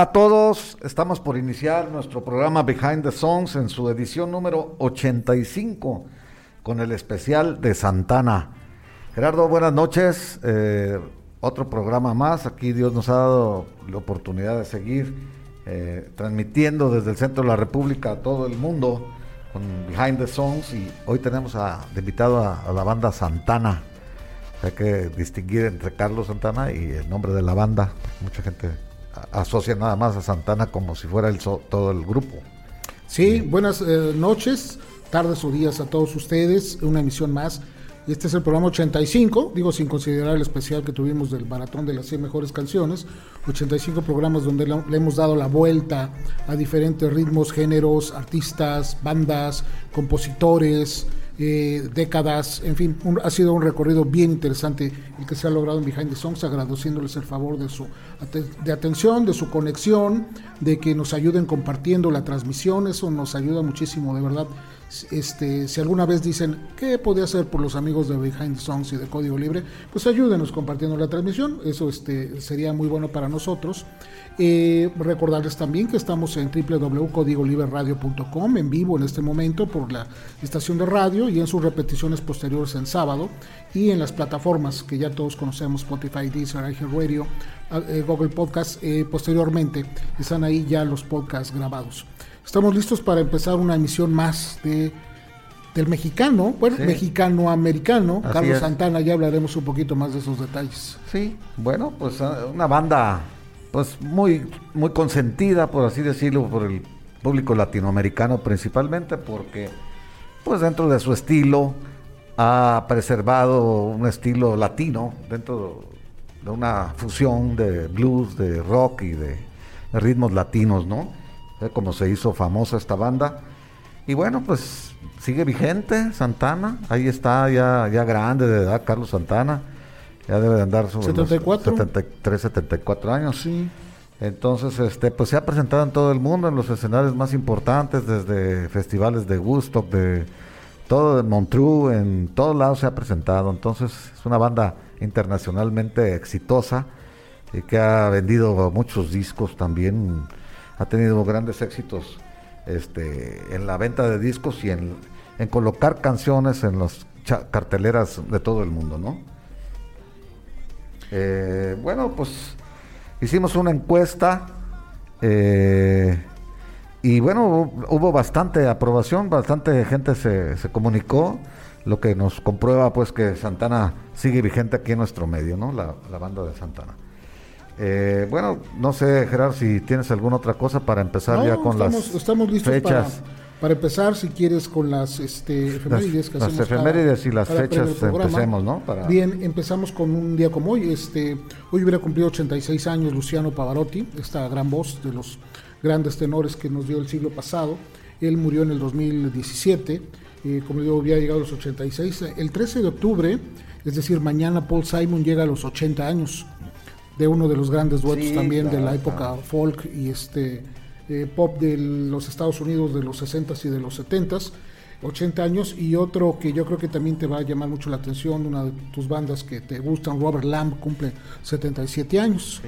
Hola a todos, estamos por iniciar nuestro programa Behind the Songs en su edición número 85 con el especial de Santana. Gerardo, buenas noches. Eh, otro programa más. Aquí Dios nos ha dado la oportunidad de seguir eh, transmitiendo desde el centro de la República a todo el mundo con Behind the Songs y hoy tenemos a, invitado a la banda Santana. Hay que distinguir entre Carlos Santana y el nombre de la banda. Mucha gente asocia nada más a Santana como si fuera el todo el grupo. Sí, buenas eh, noches, tardes o días a todos ustedes, una emisión más. Este es el programa 85, digo sin considerar el especial que tuvimos del maratón de las 100 mejores canciones, 85 programas donde le, le hemos dado la vuelta a diferentes ritmos, géneros, artistas, bandas, compositores, eh, décadas, en fin, ha sido un recorrido bien interesante el que se ha logrado en Behind the Songs, agradeciéndoles el favor de su de atención, de su conexión, de que nos ayuden compartiendo la transmisión, eso nos ayuda muchísimo, de verdad. Este, si alguna vez dicen qué podía hacer por los amigos de Behind Songs y de Código Libre, pues ayúdenos compartiendo la transmisión, eso este, sería muy bueno para nosotros. Eh, recordarles también que estamos en www.codigoliberradio.com en vivo en este momento por la estación de radio y en sus repeticiones posteriores en sábado y en las plataformas que ya todos conocemos, Spotify, Deezer, Radio, eh, Google Podcast, eh, posteriormente están ahí ya los podcasts grabados. Estamos listos para empezar una emisión más de del mexicano, bueno, mexicano-americano, Carlos Santana, ya hablaremos un poquito más de esos detalles. Sí, bueno, pues ah, una banda pues muy, muy consentida, por así decirlo, por el público latinoamericano principalmente, porque pues dentro de su estilo ha preservado un estilo latino dentro de una fusión de blues, de rock y de, ritmos latinos, ¿no? Como se hizo famosa esta banda. Y bueno, pues sigue vigente Santana, ahí está ya, ya grande de edad Carlos Santana ya debe de andar sobre 74. 73, 74 años. Sí. Entonces, este, pues se ha presentado en todo el mundo, en los escenarios más importantes, desde festivales de Woodstock, de todo de Montreux, en todos lados se ha presentado. Entonces, es una banda internacionalmente exitosa y que ha vendido muchos discos también, ha tenido grandes éxitos este, en la venta de discos y en, en colocar canciones en las carteleras de todo el mundo, ¿no? Eh, bueno, pues hicimos una encuesta eh, y bueno, hubo bastante aprobación, bastante gente se, se, comunicó, lo que nos comprueba pues que Santana sigue vigente aquí en nuestro medio, ¿no? La, banda de Santana. Eh, bueno, no sé, Gerard, si tienes alguna otra cosa para empezar ya con las estamos listos fechas. Para empezar, si quieres, con las este, efemérides que las efemérides y las fechas empecemos, ¿no? Bien, empezamos con un día como hoy. Este, hoy hubiera cumplido 86 años Luciano Pavarotti, esta gran voz de los grandes tenores que nos dio el siglo pasado. Él murió en el 2017, eh, como digo, había llegado a los 86. El 13 de octubre, es decir, mañana Paul Simon llega a los 80 años de uno de los grandes duetos también de la época folk y este eh, pop de los Estados Unidos de los 60s y de los 70s, 80 años, y otro que yo creo que también te va a llamar mucho la atención, una de tus bandas que te gustan, Robert Lamb, cumple 77 años,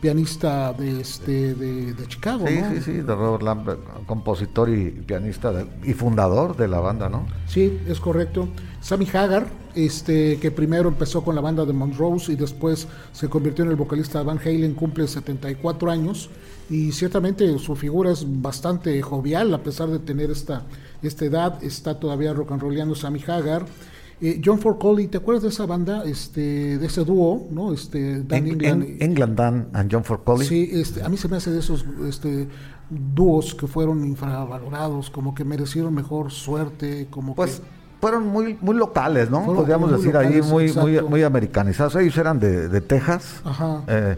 pianista de, este, de, Chicago. Sí, sí, sí, de Robert Lamb, compositor y pianista y fundador de la banda, ¿no? Sí, es correcto. Sammy Hagar, este, que primero empezó con la banda de Montrose y después se convirtió en el vocalista de Van Halen, cumple 74 años y ciertamente su figura es bastante jovial a pesar de tener esta, esta edad, está todavía rock and rollando Sammy Hagar. Eh, John Forcoley, ¿te acuerdas de esa banda, este, de ese dúo, no? Este, Dan England, England Dan and John Forcoley. Sí, este, a mí se me hace de esos este, dúos que fueron infravalorados, como que merecieron mejor suerte, como pues, fueron muy muy locales, ¿no? Fueron Podríamos muy decir ahí locales, muy muy exacto. muy americanizados. Ellos eran de, de Texas. Ajá. Eh,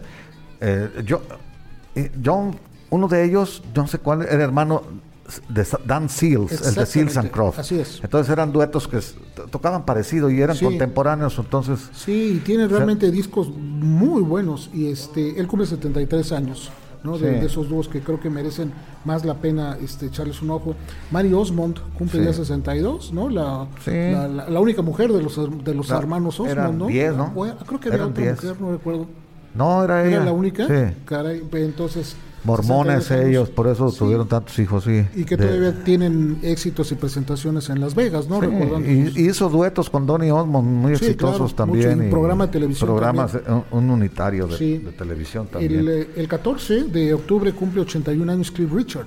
eh, yo, eh, John, uno de ellos, yo no sé cuál, era hermano de Dan Seals, el de Seals and Croft. así es. Entonces eran duetos que tocaban parecido y eran Sí. contemporáneos, entonces Sí, y tiene realmente discos muy buenos y este él cumple 73 años, ¿no? De, Sí. de esos dúos que creo que merecen más la pena este echarles un ojo. Mary Osmond cumple Sí. ya 62, ¿no? La, Sí. la, la- la única mujer de los de los hermanos Osmond, eran ¿no? 10, ¿no? O- creo que había otra 10. mujer, no recuerdo. No era ella. ¿Era la única? Sí. Caray, entonces Mormones 62 años. ellos, por eso Sí. tuvieron tantos hijos, sí. y que De- todavía tienen éxitos y presentaciones en Las Vegas, ¿no? Sí, y, hizo duetos con Donny Osmond muy Sí, exitosos claro, también. mucho, y programa de televisión Programas, eh, un, un unitario de, de televisión también. El, eh, el 14 de octubre cumple 81 años Cliff Richard,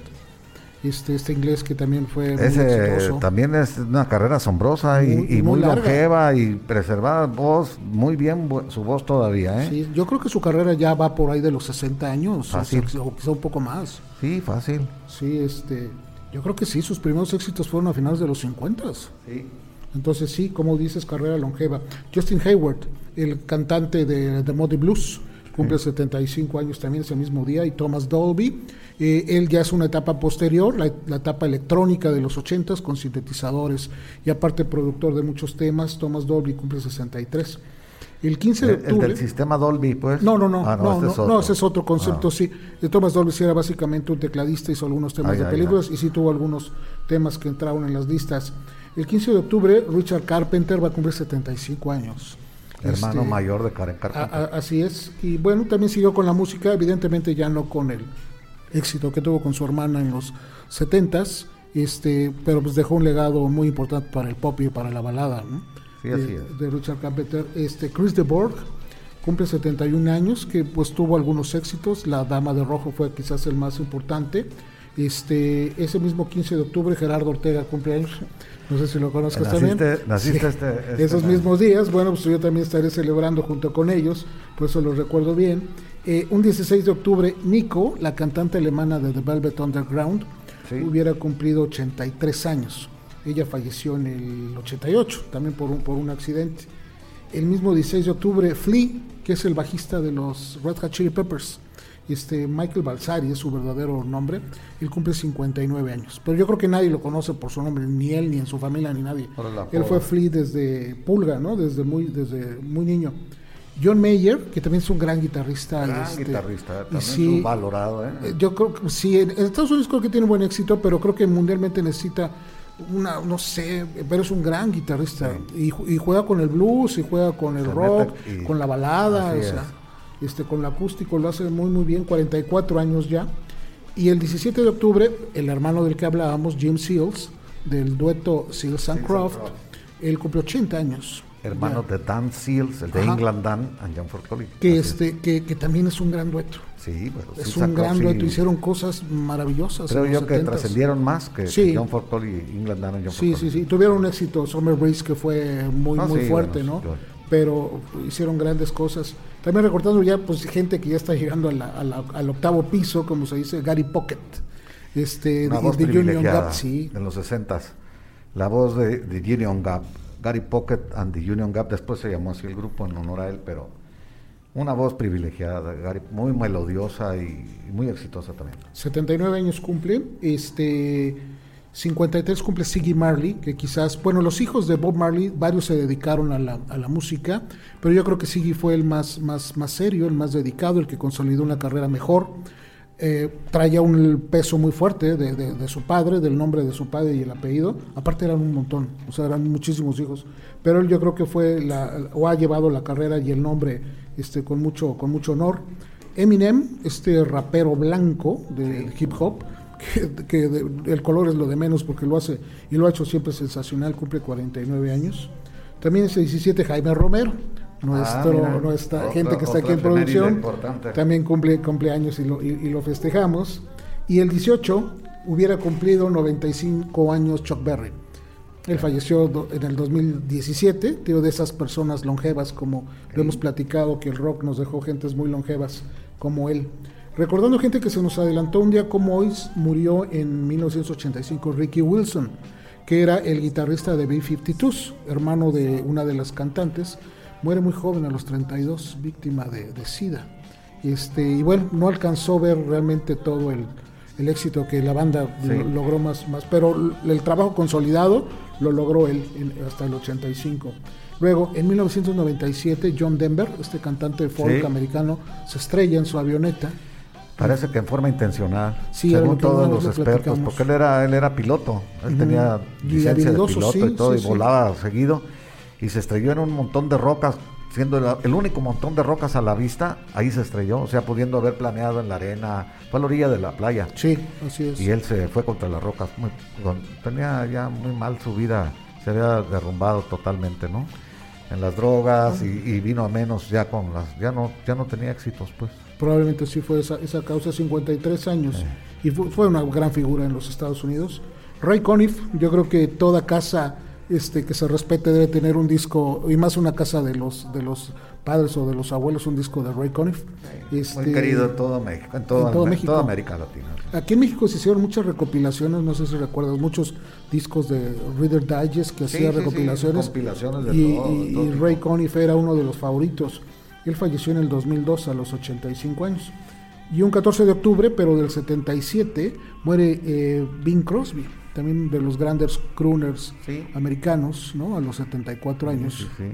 este, este inglés que también fue muy Ese exitoso. también es una carrera asombrosa y, Muy- y muy muy, larga. longeva y preservada voz, muy bien su voz todavía, ¿eh? Sí, yo creo que su carrera ya va por ahí de los 60 años, o, Fácil. o quizá un poco más. Sí, fácil. Sí, este, yo creo que sí, sus primeros éxitos fueron a finales de los 50. Sí. Entonces sí, como dices, carrera longeva. Justin Hayward, el cantante de The Moody Blues, cumple 75 años también ese mismo día, y Thomas Dolby. eh, él ya es una etapa posterior, la, la etapa electrónica de los 80s con sintetizadores y aparte productor de muchos temas, Thomas Dolby cumple 63. El 15 de El, el octubre... del sistema Dolby, pues. No, no, no, Ah, no, este no, es no, ese es otro concepto, Ah. sí. De Thomas Dolby sí era básicamente un tecladista, hizo algunos temas de películas y sí tuvo algunos temas que entraron en las listas. El 15 de octubre, Richard Carpenter va a cumplir 75 años. Hermano Este, mayor de Karen a- Carpenter. a- así es. Y bueno, también siguió con la música, evidentemente ya no con el éxito que tuvo con su hermana en los 70s, este, pero pues dejó un legado muy importante para el pop y para la balada, ¿no? Sí, así de, es. de Richard Carpenter. Este, Chris de Borg cumple 71 años, que pues tuvo algunos éxitos. La Dama de Rojo fue quizás el más importante. Este, ese mismo 15 de octubre, Gerardo Ortega cumple años. No sé si lo conozcas también. Naciste- naciste Sí. este- este Esos mismos días, bueno, pues yo también estaré celebrando junto con ellos, por eso los recuerdo bien. Eh, un 16 de octubre, Nico, la cantante alemana de The Velvet Underground, Sí. hubiera cumplido 83 años. Ella falleció en el 88, también por un, por un accidente. El mismo 16 de octubre, Flea, que es el bajista de los Red Hot Chili Peppers, este Michael Balsari es su verdadero nombre, él cumple 59 años. Pero yo creo que nadie lo conoce por su nombre, ni él, ni en su familia, ni nadie. Él fue Flea desde Pulga, ¿no? Desde muy, desde muy niño. John Mayer, que también es un gran guitarrista. Gran este, guitarrista, también sí, subvalorado, ¿eh? eh, Yo creo que sí, en, Estados Unidos creo que tiene buen éxito, pero creo que mundialmente necesita una, no sé, pero es un gran guitarrista. Y, ju- y juega con el blues, y juega con el Se rock, y- con la balada, o sea. Este, con el acústico, lo hace muy, muy bien, 44 años ya. Y el 17 de octubre, el hermano del que hablábamos, Jim Seals, del dueto Seals and Croft, Croft. él cumplió 80 años. Hermano Ya. de Dan Seals, el de Ajá. England Dan and John Ford que, es. este, que, que también es un gran dueto. Sí, sí Es un sacó, gran sí, dueto, hicieron cosas maravillosas. Creo yo que 70s. trascendieron más que, Sí. que John Ford Colley y England Dan and John Sí, Ford sí, Colley. sí. Tuvieron un éxito Summer Breeze que fue muy, Ah, muy sí, fuerte, bueno, ¿no? claro. Pero hicieron grandes cosas. También recordando ya, pues, gente que ya está llegando a la- a la- al octavo piso, como se dice, Gary Pocket. Este, Una de- voz de Union Gap, sí. en los 60s. La voz de, de Union Gap, Gary Pocket and the Union Gap, después se llamó así el grupo en honor a él, pero una voz privilegiada, Gary, muy melodiosa y muy exitosa también. 79 años cumple. Este, 53 cumple Siggy Marley, que quizás, bueno, los hijos de Bob Marley, varios se dedicaron a la, a la música, pero yo creo que Siggy fue el más, más, más serio, el más dedicado, el que consolidó una carrera mejor. Eh, traía un peso muy fuerte de, de- su padre, del nombre de su padre y el apellido. Aparte eran un montón, o sea, eran muchísimos hijos. Pero él yo creo que fue la, o ha llevado la carrera y el nombre este, con, mucho, con mucho honor. Eminem, este rapero blanco del hip hop, que, que de- el color es lo de menos porque lo hace y lo ha hecho siempre sensacional, cumple 49 años. También ese 17 Jaime Romero, nuestro, Ah, nuestra otra- gente que está aquí en producción, también cumple cumpleaños y lo, y, y lo festejamos. Y el 18 hubiera cumplido 95 años Chuck Berry. Él falleció do- en el 2017, tío de esas personas longevas, como lo hemos platicado, que el rock nos dejó gentes muy longevas como él. Recordando gente que se nos adelantó un día como hoy, murió en 1985 Ricky Wilson, que era el guitarrista de B-52s, hermano de una de las cantantes. Muere muy joven, a los 32, víctima de, de SIDA. Este, y bueno, no alcanzó a ver realmente todo el, el éxito que la banda Sí. lo- logró más, más, pero el trabajo consolidado lo logró él en- hasta el 85. Luego, en 1997, John Denver, este cantante folk Sí. americano, se estrella en su avioneta. Parece que en forma intencional, Sí, según todos los expertos, porque él era, él era piloto, él tenía licencia de piloto sí, y todo, sí, y volaba seguido, y se estrelló en un montón de rocas, siendo el, el único montón de rocas a la vista, ahí se estrelló, o sea, pudiendo haber planeado en la arena, fue a la orilla de la playa, Sí, así es. y él se fue contra las rocas, muy- con- tenía ya muy mal su vida, se había derrumbado totalmente, ¿no? En las drogas y, y vino a menos ya con las, ya no, ya no tenía éxitos, pues. Probablemente sí fue esa, esa causa, 53 años. Y fu- fue, una gran figura en los Estados Unidos. Ray Conniff, yo creo que toda casa este, que se respete debe tener un disco, y más una casa de los, de los padres o de los abuelos, un disco de Ray Conniff. Este, Muy querido en todo México, en, todo, en todo en México. toda América Latina. Aquí en México se hicieron muchas recopilaciones, no sé si recuerdas, muchos discos de Reader Digest que Sí, hacía sí, sí, recopilaciones. de y, todo, y- todo y. Ray Conniff era uno de los favoritos. Él falleció en el 2002 a los 85 años. Y un 14 de octubre, pero del 77, muere eh, Bing Crosby, también de los grandes crooners Sí. americanos, ¿no? A los 74 años Sí, sí.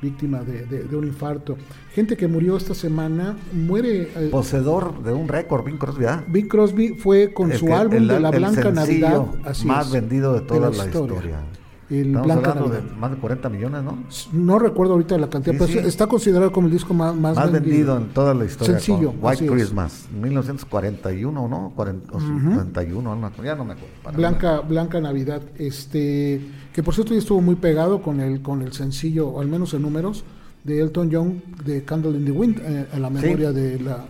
víctima de, de- de un infarto. Gente que murió esta semana, muere... eh, Poseedor de un récord, Bing Crosby, ¿ah? Bing Crosby fue con El su que- álbum el- de la Blanca Navidad así más es, vendido de toda la historia. El Estamos Blanca hablando Navidad. de más de 40 millones, ¿no? No recuerdo ahorita la cantidad, Sí, pero sí. está considerado como el disco más, más, Más, vendido. en toda la historia. Sencillo, White. Christmas, 1941, ¿no? 40, o 51, no me acuerdo, ya no me acuerdo. Blanca, Blanca Navidad, este que por cierto ya estuvo muy pegado con el con el sencillo, o al menos en números, de Elton John de Candle in the Wind, eh, en la memoria de la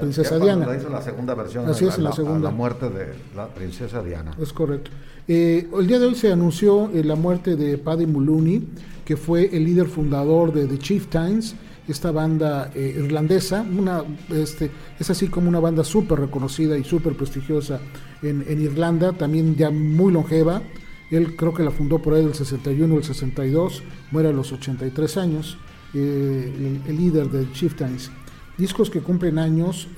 princesa Diana. la hizo la segunda versión. Así a es, la segunda. a la muerte de la princesa Diana. Es correcto. Eh, el día de hoy se anunció eh, la muerte de Paddy Mullooney, que fue el líder fundador de The Chieftains, esta banda eh, irlandesa, una, este, es así como una banda súper reconocida y súper prestigiosa en, Irlanda, también ya muy longeva. Él creo que la fundó por ahí del 61 o el 62, muere a los 83 años, eh, el, el líder de The Chieftains. Discos que cumplen años.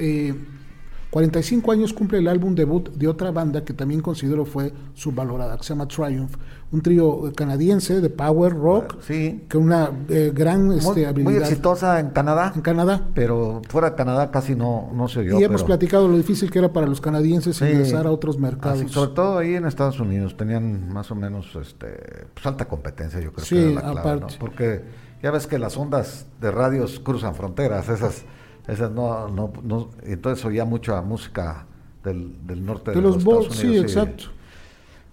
Eh, 45 años cumple el álbum debut de otra banda que también considero fue subvalorada, que se llama Triumph, un trío canadiense de power rock, Sí. con una eh, gran Muy, este, muy habilidad exitosa en Canadá, en Canadá. pero fuera de Canadá casi no, no se oyó. y hemos pero- platicado lo difícil que era para los canadienses Sí. ingresar a otros mercados. Así, sobre todo ahí en Estados Unidos tenían más o menos este, pues, alta competencia, yo creo Sí, que era la clave, aparte. ¿no? Porque ya ves que las ondas de radios cruzan fronteras, esas, esas no, no, no- entonces oía mucha música del, del norte de, de los Estados Bulls, sí, Unidos. exacto.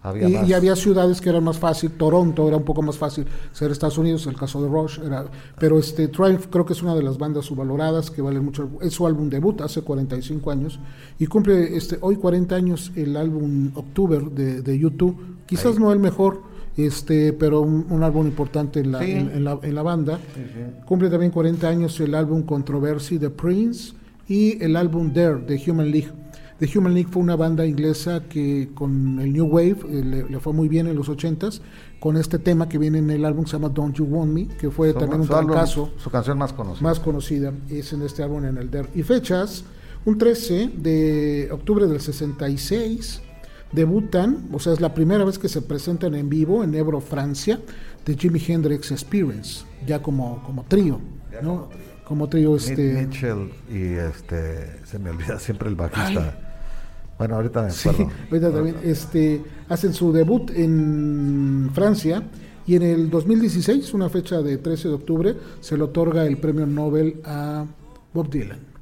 Había Y, había ciudades que eran más fácil, Toronto era un poco más fácil ser Estados Unidos, el caso de Rush era, pero este Triumph creo que es una de las bandas subvaloradas que vale mucho, es su álbum debut hace 45 años y cumple este hoy 40 años el álbum October de, de YouTube, quizás Ahí. no el mejor, este, pero un, un álbum importante en la, Sí. en, en la, en la banda. Sí, sí. Cumple también 40 años el álbum Controversy de Prince y el álbum Dare de Human League. The Human League fue una banda inglesa que con el New Wave eh, le, le fue muy bien en los 80s, con este tema que viene en el álbum que se llama Don't You Want Me, que fue también un fracaso Su canción más conocida. más conocida, es en este álbum en el Dare. Y fechas, un 13 de octubre del 66, debutan, o sea, es la primera vez que se presentan en vivo en Ebro, Francia, de Jimi Hendrix Experience, ya como, como trío, ¿no? como trío. Este... Mitchell y este se me olvida siempre el bajista. Ay. Bueno, ahorita me Sí, ahorita también este, hacen su debut en Francia y en el 2016, una fecha de 13 de octubre, se le otorga el premio Nobel a Bob Dylan.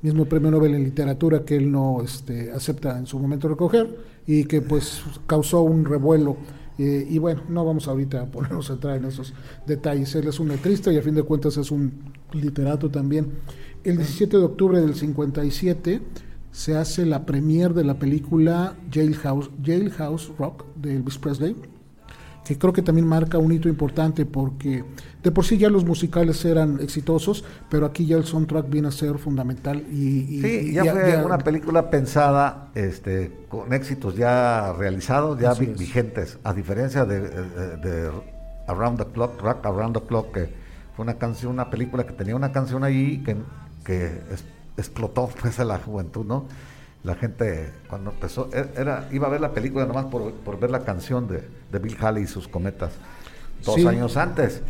Mismo premio Nobel en literatura que él no este, acepta en su momento recoger y que pues causó un revuelo. eh, y bueno, no vamos ahorita a ponernos a entrar en esos detalles. Él es un letrista y a fin de cuentas es un literato también. El 17 de octubre del 57 se hace la premier de la película Jailhouse, Jailhouse Rock de Elvis Presley, que creo que también marca un hito importante porque de por sí ya los musicales eran exitosos, pero aquí ya el soundtrack viene a ser fundamental. Y, sí, ya, fue una película pensada este, con éxitos ya realizados, ya vigentes, a diferencia de, Around the Clock, Rock Around the Clock, que fue una canción, una película que tenía una canción ahí que, que explotó pues a la juventud, ¿no? La gente cuando empezó, e, era, iba a ver la película nomás por, por ver la canción de, de, Bill Haley y sus cometas, dos años antes.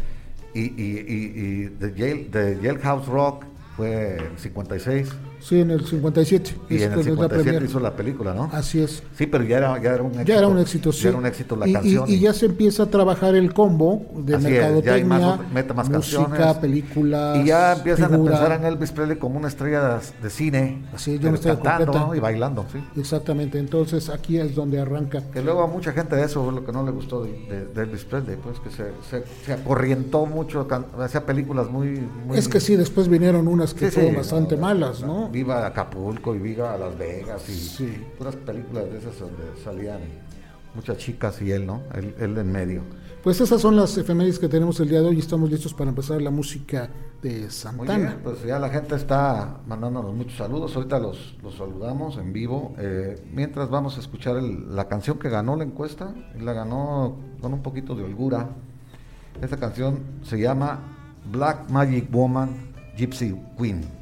Y, y, y, y de, Jail, de Jailhouse Rock fue en 56. Sí, en el 57. Y en el 57 hizo la película, ¿no? Así es. Sí, pero ya era, ya era un éxito. Ya era un éxito, sí. Ya era un éxito la y, canción. Y, ya se empieza a trabajar el combo de Así mercadotecnia, más, mete más música, canciones, películas, Y ya empiezan a pensar en Elvis Presley como una estrella de, cine. Así es, yo me cantando y bailando, sí. Exactamente, entonces aquí es donde arranca. Que luego a mucha gente de eso fue lo que no le gustó de, Elvis Presley, pues que se, se, se acorrientó mucho, hacía películas muy, muy, Es que sí, después vinieron unas que fueron bastante malas, ¿no? Viva Acapulco y Viva Las Vegas y puras películas de esas donde salían muchas chicas y él, ¿no? Él, en medio. Pues esas son las efemérides que tenemos el día de hoy y estamos listos para empezar la música de Santana. pues ya la gente está mandándonos muchos saludos, ahorita los, los saludamos en vivo. Eh, mientras vamos a escuchar la canción que ganó la encuesta, la ganó con un poquito de holgura. Esta canción se llama Black Magic Woman Gypsy Queen.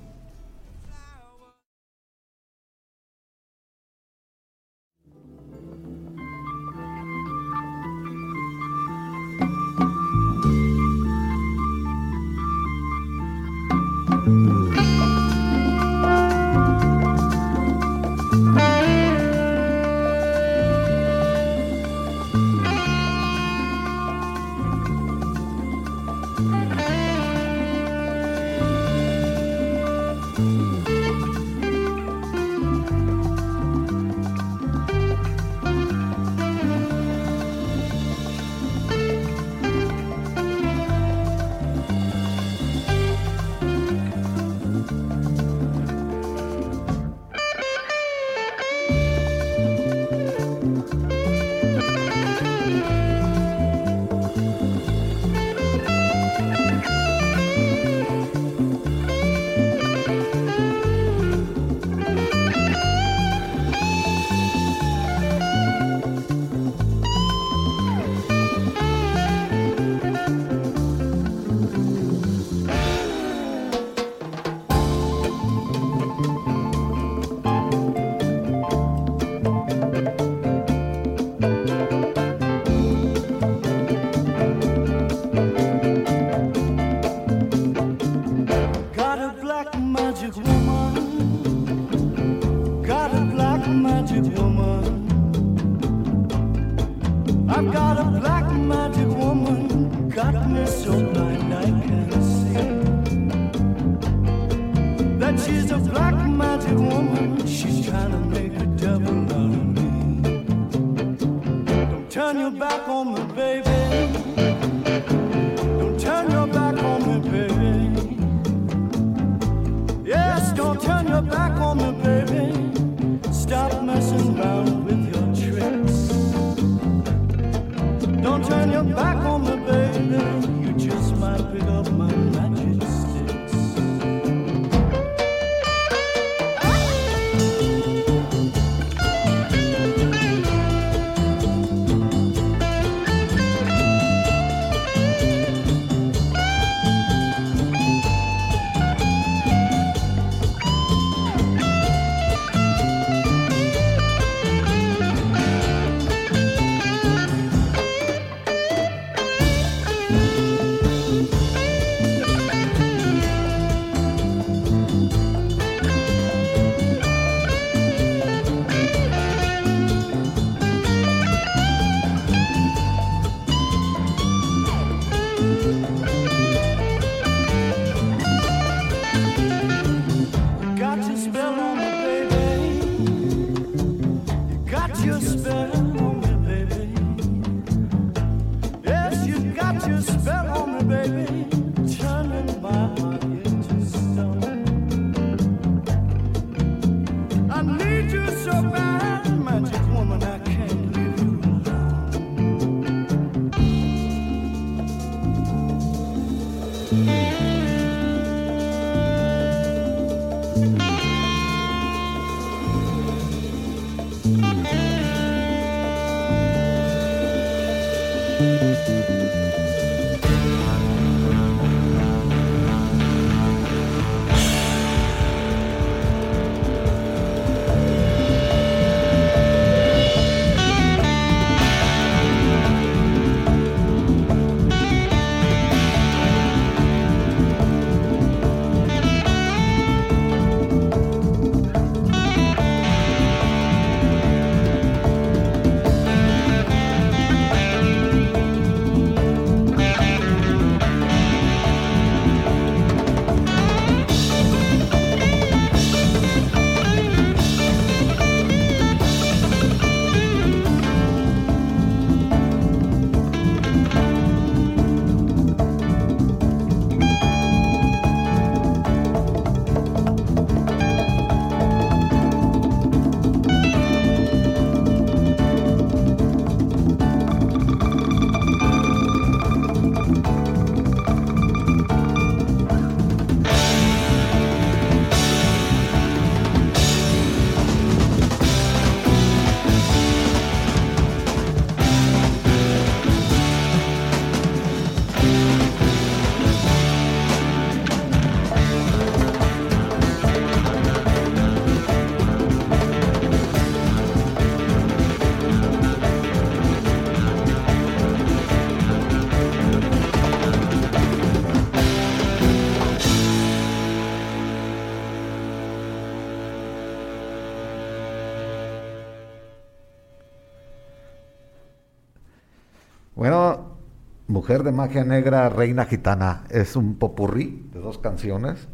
De Magia Negra, Reina Gitana. Es un popurrí de dos canciones.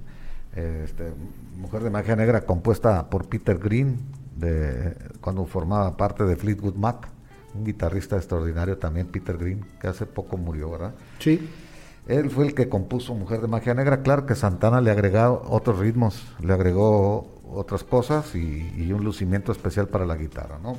Este, Mujer de Magia Negra compuesta por Peter Green, de, cuando formaba parte de Fleetwood Mac, un guitarrista extraordinario también, Peter Green, que hace poco murió, ¿verdad? Sí. Él fue el que compuso Mujer de Magia Negra. Claro que Santana le agregó otros ritmos, le agregó otras cosas y, un lucimiento especial para la guitarra, ¿no?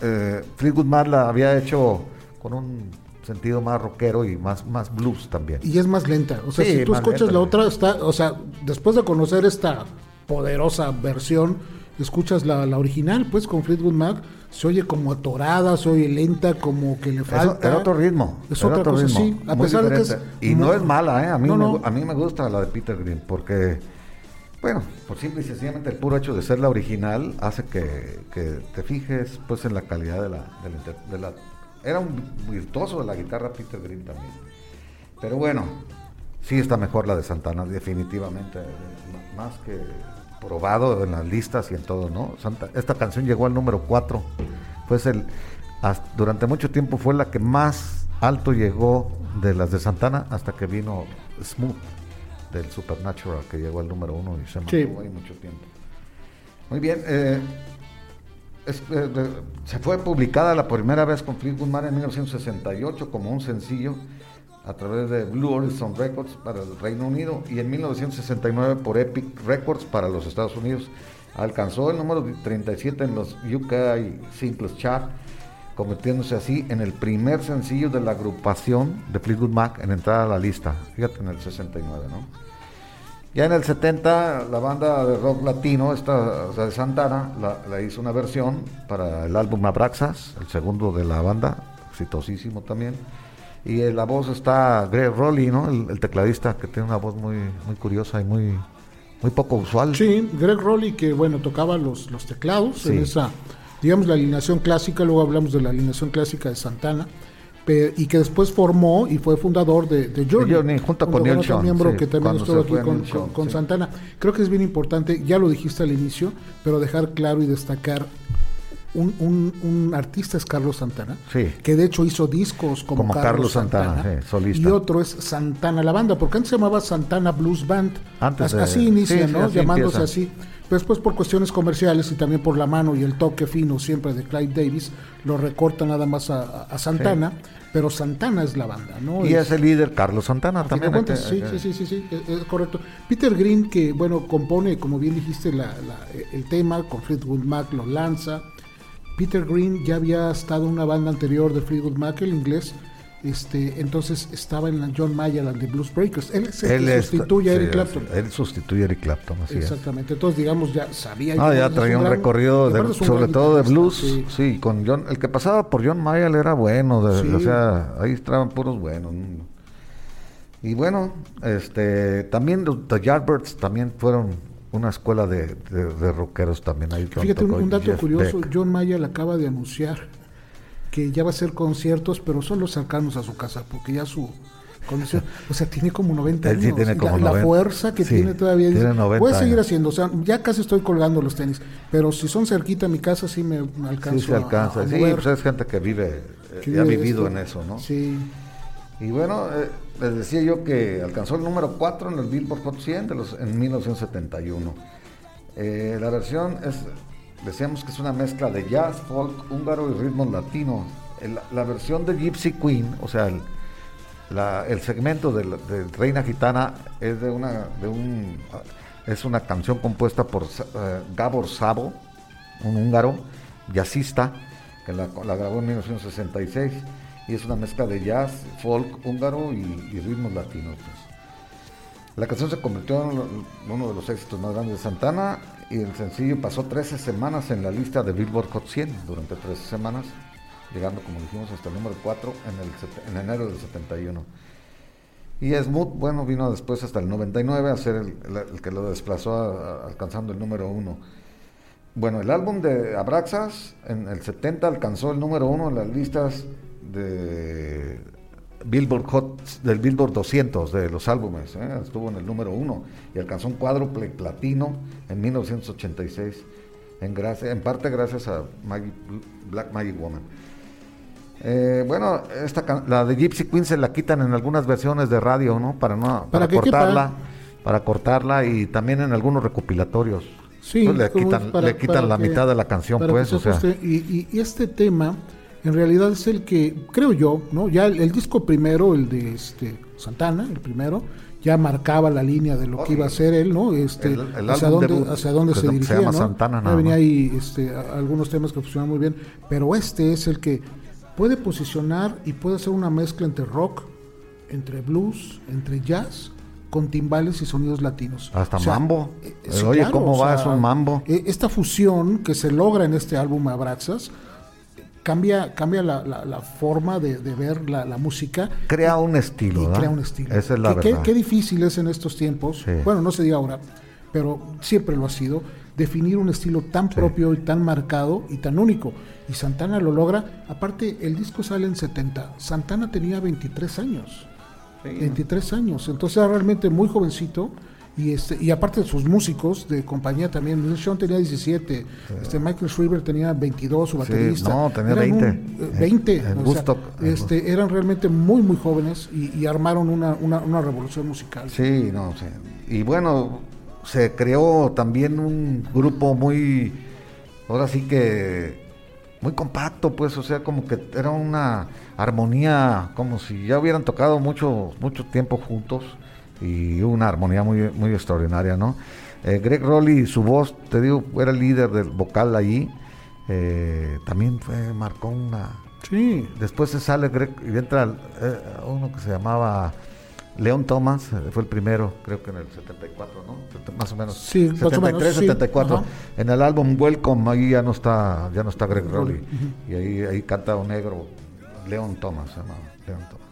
Eh, Fleetwood Mac la había hecho con un sentido más rockero y más, más blues también. Y es más lenta. O sea, si tú escuchas la otra, está, o sea, después de conocer esta poderosa versión, escuchas la, la original, pues con Fleetwood Mac, se oye como atorada, se oye lenta, como que le falta. Era otro ritmo. Es otra cosa, ritmo, sí. A pesar de que es, Y no, es mala, ¿eh? A mí, me, a mí me gusta la de Peter Green, porque, bueno, por simple y sencillamente el puro hecho de ser la original hace que, que te fijes pues en la calidad de la, de la, Era un virtuoso de la guitarra Peter Green también. Pero bueno, sí está mejor la de Santana, definitivamente. Más que probado en las listas y en todo, ¿no? esta canción llegó al número 4. Pues el, durante mucho tiempo fue la que más alto llegó de las de Santana hasta que vino Smooth del Supernatural que llegó al número 1 y se mantuvo ahí mucho tiempo. Muy bien, eh, eh, se fue publicada la primera vez con Fleetwood Mac en 1968 como un sencillo a través de Blue Horizon Records para el Reino Unido y en 1969 por Epic Records para los Estados Unidos. Alcanzó el número 37 en los UK Singles Chart, convirtiéndose así en el primer sencillo de la agrupación de Fleetwood Mac en entrar a la lista. Fíjate, en el 69, ¿no? Ya en el 70 la banda de rock latino, esta de Santana, la, hizo una versión para el álbum Abraxas, el segundo de la banda, exitosísimo también y la voz está Greg Rowley, ¿no? El, tecladista que tiene una voz muy, muy curiosa y muy, muy poco usual. Sí, Greg Rowley que, bueno, tocaba los, los teclados en esa, digamos, la alineación clásica, luego hablamos de la alineación clásica de Santana, y que después formó y fue fundador de, de Journey, junto, con, Neil otro miembro que también estuvo aquí con, con Santana. Creo que es bien importante, ya lo dijiste al inicio, pero dejar claro y destacar un, un, artista es Carlos Santana, que de hecho hizo discos como, Carlos, Santana, solista. y otro es Santana la banda, porque antes se llamaba Santana Blues Band, antes así inicia, ¿no? Llamándose así. Después por cuestiones comerciales y también por la mano y el toque fino siempre de Clyde Davis, lo recorta nada más a, Santana, pero Santana es la banda, ¿no? Y es, el líder Carlos Santana también. sí, sí, sí, sí, es, correcto. Peter Green, que bueno, compone, como bien dijiste, la, el tema, con Fleetwood Mac lo lanza, Peter Green ya había estado en una banda anterior de Fleetwood Mac, el inglés, este, entonces estaba en la John Mayer, la de Blues Breakers. Él, sustituye a Eric Clapton. Él sustituye a Eric Clapton, así Exactamente. Entonces, digamos, ya sabía. Ah, ya traía un, recorrido, sobre todo de blues. Sí. con John. El que pasaba por John Mayer era bueno, o sea, ahí estaban puros buenos. Y bueno, este, también los The Yardbirds también fueron una escuela de, de, rockeros también. Ahí Fíjate, un, dato curioso, John Mayer acaba de anunciar que ya va a hacer conciertos, pero solo cercanos a su casa, porque ya su condición, o sea, tiene como 90 años. tiene como la, fuerza que tiene todavía. Tiene puede seguir haciendo, o sea, ya casi estoy colgando los tenis, pero si son cerquita a mi casa sí me, alcanzo. Sí, se alcanza. sí, pues es gente que vive, que ha vivido en eso, ¿no? Sí. Y bueno, eh, les decía yo que alcanzó el número 4 en el Billboard Hot 100 de los, en 1971. Eh, la versión es, decíamos que es una mezcla de jazz, folk, húngaro y ritmo latino. la versión de Gypsy Queen, o sea, el, segmento de, Reina Gitana es de una, de un, es una canción compuesta por eh, Gabor Sabo, un húngaro jazzista, que la, la grabó en 1966 y es una mezcla de jazz, folk húngaro y, ritmos latinos. Pues. La canción se convirtió en uno de los éxitos más grandes de Santana y el sencillo pasó 13 semanas en la lista de Billboard Hot 100 durante 13 semanas, llegando, como dijimos, hasta el número 4 en, el, en enero del 71. Y Smooth, bueno, vino después hasta el 99 a ser el, que lo desplazó alcanzando el número 1. Bueno, el álbum de Abraxas en el 70 alcanzó el número 1 en las listas de Billboard Hot, del Billboard 200 de los álbumes, ¿eh? estuvo en el número uno y alcanzó un cuádruple platino en 1986, en, gracia, en parte gracias a Black Magic Woman. Eh, bueno, esta, la de Gypsy Queen se la quitan en algunas versiones de radio, ¿no? Para no para, cortarla, para cortarla y también en algunos recopilatorios. Sí, pues le quitan, le quitan la mitad de la canción, pues. O sea. y, este tema, en realidad es el que creo yo, ¿no? Ya el, disco primero, el de este Santana, el primero, ya marcaba la línea de lo que iba a ser él, ¿no? Este, hacia, dónde, hacia dónde se dirigía, ¿no? Santana, ya venía ahí este, algunos temas que funcionan muy bien, pero este es el que puede posicionar y puede hacer una mezcla entre rock, entre blues, entre jazz, con timbales y sonidos latinos. Hasta mambo. Eh, Oye, ¿cómo va eso mambo? E, esta fusión que se logra en este álbum Abraxas cambia, cambia la, la, forma de, ver la, música. Crea un estilo. crea un estilo. Esa es la verdad. Qué, qué, difícil es en estos tiempos, bueno, no se diga ahora, pero siempre lo ha sido, definir un estilo tan propio y tan marcado y tan único. Y Santana lo logra. Aparte, el disco sale en 70. Santana tenía 23 años. 23 años. Entonces era realmente muy jovencito. Y, este, y aparte de sus músicos de compañía también, Sean tenía 17, este Michael Schreiber tenía 22, su baterista. no, tenía 20. 20. Eh, este, eran realmente muy, muy jóvenes y, armaron una, una, una, revolución musical. Sí, no, sé. y bueno, se creó también un grupo muy, ahora sí que muy compacto, pues, o sea, como que era una armonía, como si ya hubieran tocado mucho, mucho tiempo juntos y una armonía muy, muy extraordinaria, ¿no? Eh, Greg Rowley, su voz, te digo, era el líder del vocal allí, eh, también fue, marcó una... Sí. Después se sale Greg y entra eh, uno que se llamaba León Thomas fue el primero, creo que en el 74, ¿no? Más o menos. Sí, 73, 74. En el álbum Welcome ahí ya no está, ya no está Greg Rowley. Y ahí, ahí canta un negro, León Thomas, se llama León Thomas.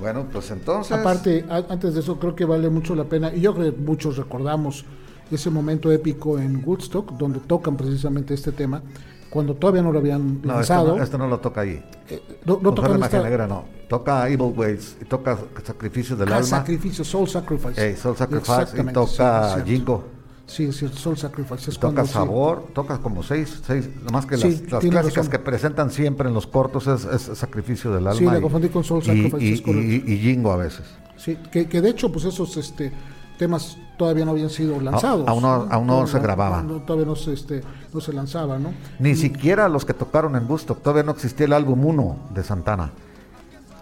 Bueno, pues entonces. Aparte, antes de eso, creo que vale mucho la pena, y yo creo que muchos recordamos ese momento épico en Woodstock, donde tocan precisamente este tema, cuando todavía no lo habían lanzado. No, esto no, lo toca ahí. Eh, no, no toca la negra, no. Toca Evil Ways, y toca Sacrificio del ah, Alma. Sacrificio, Soul Sacrifice. Soul Sacrifice, y toca Jingo. Sí, es cierto, Soul Sacrifice. toca Sabor, toca como seis, seis, nomás que las, las clásicas que presentan siempre en los cortos es, es, Sacrificio del Alma. Sí, le confundí con Soul Sacrifice. Y, y, Jingo a veces. Sí, que, que de hecho, pues esos este, temas todavía no habían sido lanzados. aún no, aún no, se grababan. todavía no se, este, no se lanzaba, ¿no? Ni siquiera los que tocaron en Gusto, todavía no existía el álbum 1 de Santana.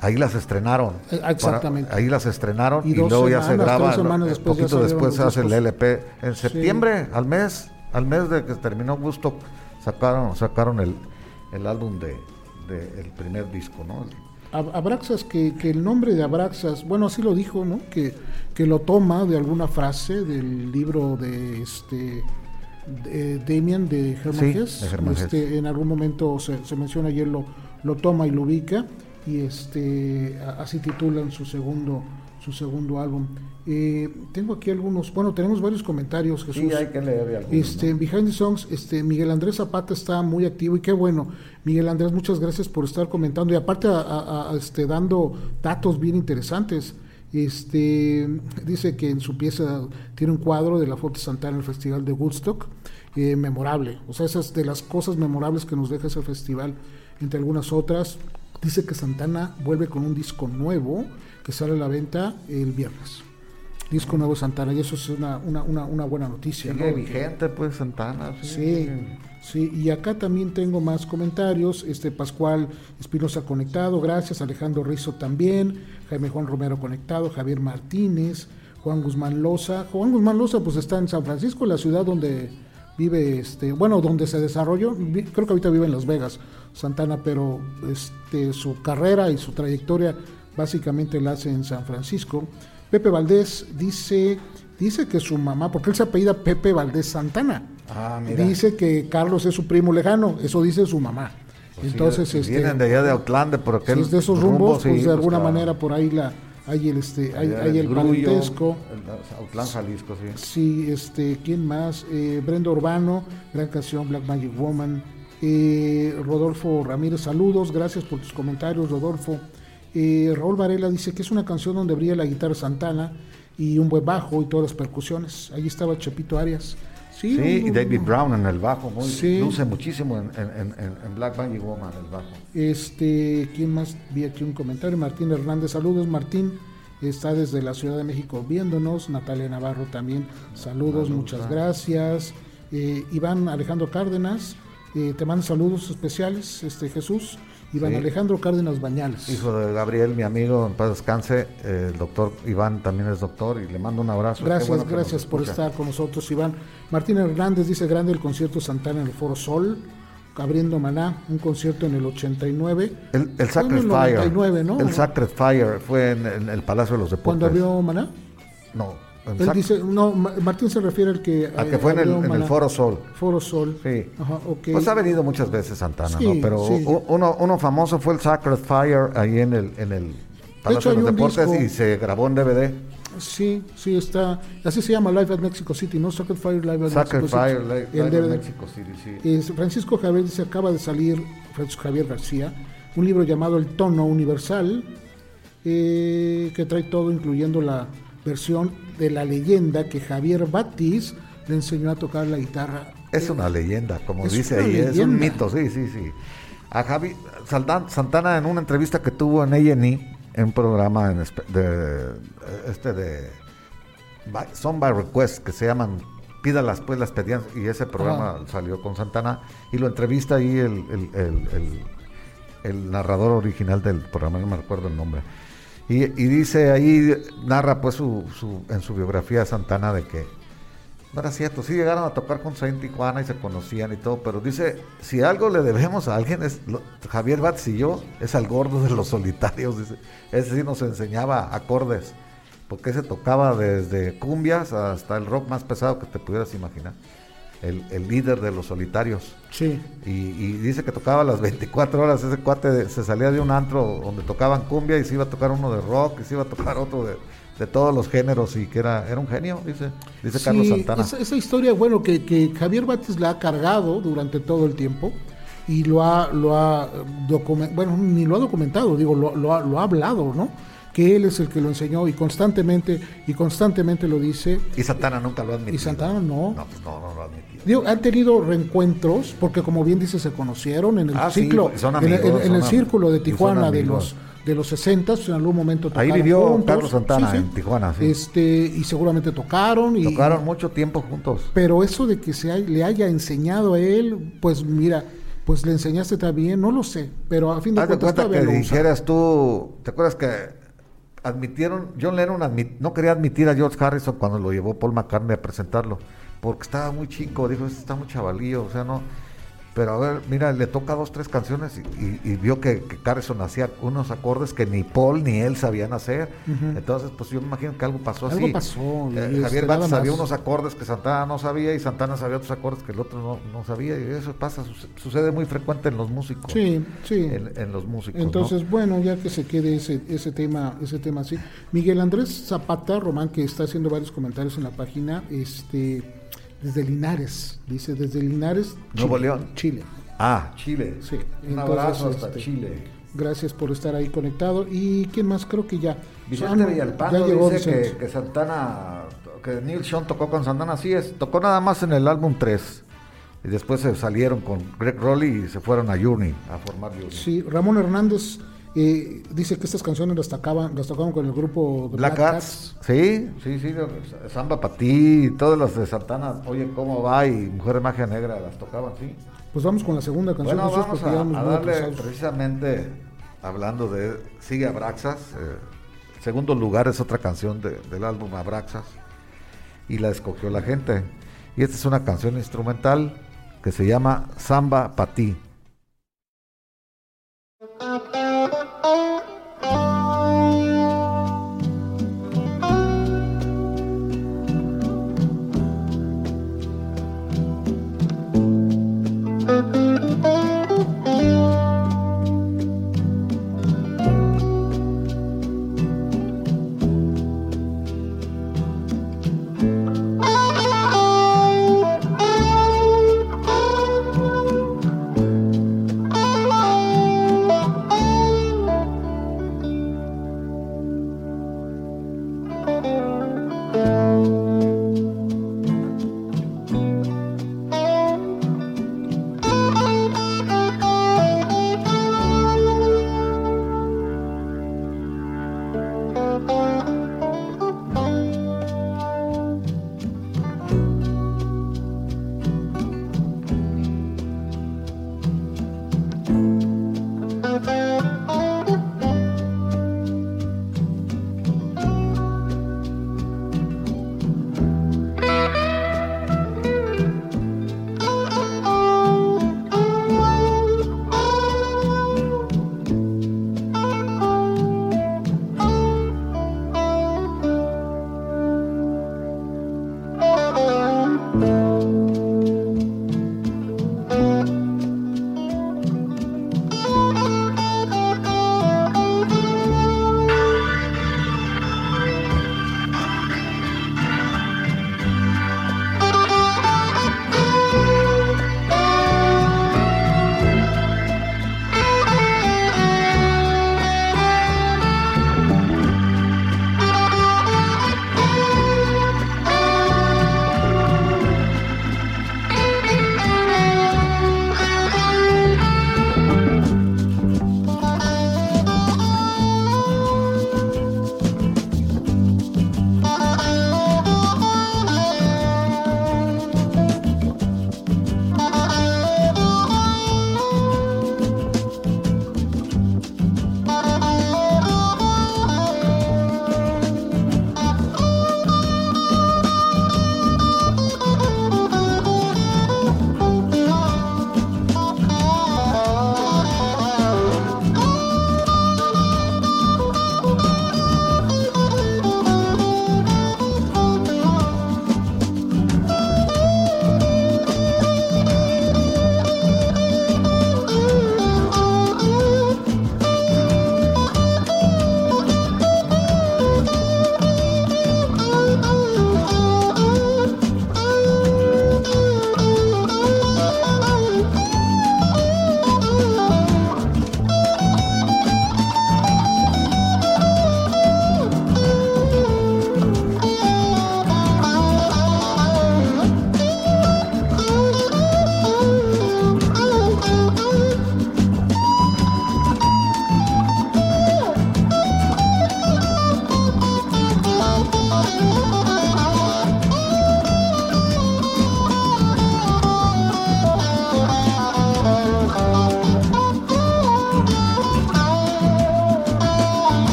Ahí las estrenaron. Eh, exactamente. ahí las estrenaron y, luego ya se graba. Un poquito después se hace el LP. En septiembre, al mes, al mes de que terminó Gusto, sacaron, sacaron el, el álbum de, de, el primer disco, ¿no? Abraxas, que, que, el nombre de Abraxas, bueno, así lo dijo, ¿no? Que, que lo toma de alguna frase del libro de este de Damien de Germán este, en algún momento se, se menciona y él lo, lo toma y lo ubica y este así titulan su segundo su segundo álbum. Eh, tengo aquí algunos, bueno, tenemos varios comentarios, Jesús. Sí, hay que leer Este, en Behind the Songs, este, Miguel Andrés Zapata está muy activo y qué bueno. Miguel Andrés, muchas gracias por estar comentando y aparte a, este, dando datos bien interesantes. Este, dice que en su pieza tiene un cuadro de la foto Santana en el Festival de Woodstock, eh, memorable. O sea, esas de las cosas memorables que nos deja ese festival, entre algunas otras, dice que Santana vuelve con un disco nuevo que sale a la venta el viernes. Disco nuevo Santana, y eso es una, una, una, buena noticia. Sigue vigente, pues, Santana. Sí, sí, y acá también tengo más comentarios. Este Pascual Espinosa conectado, gracias. Alejandro Rizo también. Jaime Juan Romero conectado. Javier Martínez. Juan Guzmán Loza. Juan Guzmán Loza, pues está en San Francisco, la ciudad donde vive, este, bueno, donde se desarrolló. Creo que ahorita vive en Las Vegas. Santana, pero este, su carrera y su trayectoria básicamente la hace en San Francisco. Pepe Valdés dice, dice que su mamá, porque él se apellida Pepe Valdés Santana, ah, dice que Carlos es su primo lejano, eso dice su mamá. Pues Entonces, este, vienen de allá de Auckland, por si es de esos rumbos, pues de alguna manera por ahí la hay el este hay, el, parentesco Auckland, Jalisco sí sí este quién más eh, Brenda Urbano gran canción Black Magic Woman eh, Rodolfo Ramírez, saludos, gracias por tus comentarios, Rodolfo. Eh, Raúl Varela dice que es una canción donde brilla la guitarra Santana y un buen bajo y todas las percusiones. Ahí estaba Chepito Arias. Sí, y David Brown en el bajo, muy, Sí. luce muchísimo en, en- en- en Black Magic Woman, el bajo. Este, ¿quién más? Vi aquí un comentario. Martín Hernández, saludos. Martín está desde la Ciudad de México viéndonos. Natalia Navarro también, saludos, muchas gracias. Eh, Iván Alejandro Cárdenas, eh, te mando saludos especiales, este Jesús. Iván Sí. Alejandro Cárdenas Bañales. Hijo de Gabriel, mi amigo, en paz descanse. el doctor Iván también es doctor y le mando un abrazo. Gracias, bueno gracias por escucha. estar con nosotros, Iván. Martín Hernández dice grande el concierto Santana en el Foro Sol, abriendo Maná, un concierto en el 89. El, el Sacred Fire. 99, ¿no? El Sacred Fire fue en, en el Palacio de los Deportes. ¿Cuándo abrió Maná? No, Él dice, no, Ma- Martín se refiere al que... al eh, que fue en el, en. Foro Sol. Foro Sol. Sí. Ajá, ok. Pues ha venido muchas veces Santana, Sí, ¿no? Pero sí. uno, uno famoso fue el Sacred Fire ahí en el, en el Palacio hecho, de los Deportes disco. y se grabó en DVD. Sí, sí, está... Así se llama Live at Mexico City, ¿no? Sacred Fire Live at Sacred Mexico Fire, City. Live El Live in DVD. Mexico City, sí. Francisco Javier dice, acaba de salir, Francisco Javier García, un libro llamado El Tono Universal, eh, que trae todo, incluyendo la versión de la leyenda que Javier Batis le enseñó a tocar la guitarra. Es una leyenda, como Es dice ahí, es un mito, sí, sí, sí. A Javi Santana en una entrevista que tuvo en A&E, en un programa en de este de by- Son by Request que se llaman Pídalas pues las pedían y ese programa salió con Santana y lo entrevista ahí el, el- el- el- el narrador original del programa, no me recuerdo el nombre. Y, dice ahí, narra pues su, su- en su biografía Santana de que no era cierto, sí llegaron a tocar con en Tijuana y se conocían y todo, pero dice, si algo le debemos a alguien es Javier Batz y yo, es al gordo de los solitarios, dice, ese sí nos enseñaba acordes, porque se tocaba desde cumbias hasta el rock más pesado que te pudieras imaginar, el, el líder de los solitarios. Sí, Y, y dice que tocaba las 24 horas, ese cuate de- se salía de un antro donde tocaban cumbia y se iba a tocar uno de rock y se iba a tocar otro de, de todos los géneros y que era, era un genio, dice, dice Sí, Carlos Santana. Esa, esa historia, bueno, que, que Javier Batis la ha cargado durante todo el tiempo y lo ha, lo ha documentado, bueno, ni lo ha documentado, digo, lo, lo ha, lo ha hablado, ¿no? Que él es el que lo enseñó y constantemente, y constantemente lo dice. Y Santana nunca lo ha admitido. Y Santana no. No, pues no, no lo ha admitido. Digo, han tenido reencuentros, porque como bien dice, se conocieron en el Ah, sí, ciclo, en el- en, amigos, en el círculo de Tijuana de amigos. los de los 60 en algún momento Ahí tocaron vivió juntos. Carlos Santana, en Tijuana, sí. Este, y seguramente tocaron y Tocaron mucho tiempo juntos. pero eso de que se hay- le haya enseñado a él, pues mira, pues le enseñaste también, no lo sé, pero a fin de cuentas cuenta todavía que dijeras tú, ¿te acuerdas que admitieron, John Lennon admit- no quería admitir a George Harrison cuando lo llevó Paul McCartney a presentarlo, porque estaba muy chico, dijo, este está muy chavalío, o sea, no... Pero a ver, mira, le toca dos, tres canciones y, y- y vio que, que Harrison hacía unos acordes que ni Paul ni él sabían hacer. Entonces, pues yo me imagino que algo pasó Algo así. pasó, Eh, este, Javier Batz sabía unos acordes que Santana no sabía y Santana sabía otros acordes que el otro no, no sabía. Y eso pasa, suce- sucede muy frecuente en los músicos. Sí, sí. En, en los músicos. ¿no? Entonces, bueno, ya que se quede ese, ese tema, ese tema así. Miguel Andrés Zapata, Román, que está haciendo varios comentarios en la página, este, desde Linares, dice desde Linares, Nuevo Chile, León. Chile. Ah, Chile. Sí, Un entonces, abrazo hasta este, Chile. Gracias por estar ahí conectado. ¿Y quién más? Creo que ya. Vicente Ah, no, Villalpando dice que, que Santana, que Neil Sean tocó con Santana, así es, tocó nada más en el álbum 3. Y después se salieron con Greg Rowley y se fueron a Journey, a formar Journey. Sí, Ramón Hernández eh, dice que estas canciones las tocaban, las tocaban con el grupo de Black Cats, sí, sí, sí, Samba para ti, todas las de Santana, oye, ¿cómo va? Y Mujer de Magia Negra las tocaban, sí. Pues vamos con la segunda canción. Bueno, Jesús, vamos a, darle precisamente, hablando de Sigue Abraxas, eh, segundo lugar es otra canción de- del álbum Abraxas, y la escogió la gente. Y esta es una canción instrumental que se llama Samba Pa'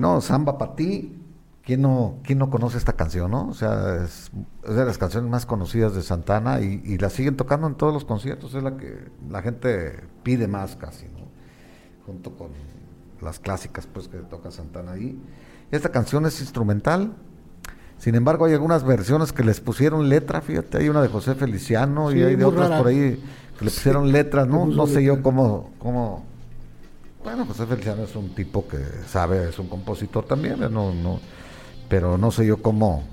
bueno, Samba para ti, ¿quién no, ¿quién no conoce esta canción, no? O sea, es, es de las canciones más conocidas de Santana y, y, la siguen tocando en todos los conciertos, es la que la gente pide más casi, ¿no? Junto con las clásicas, pues, que toca Santana ahí. Esta canción es instrumental, sin embargo, hay algunas versiones que les pusieron letra, fíjate, hay una de José Feliciano Sí, y hay de otras rara. por ahí que le pusieron letras, le ¿no? No sé yo cómo, cómo... Bueno, José Feliciano es un tipo que sabe, es un compositor también, no, no, pero no sé yo cómo,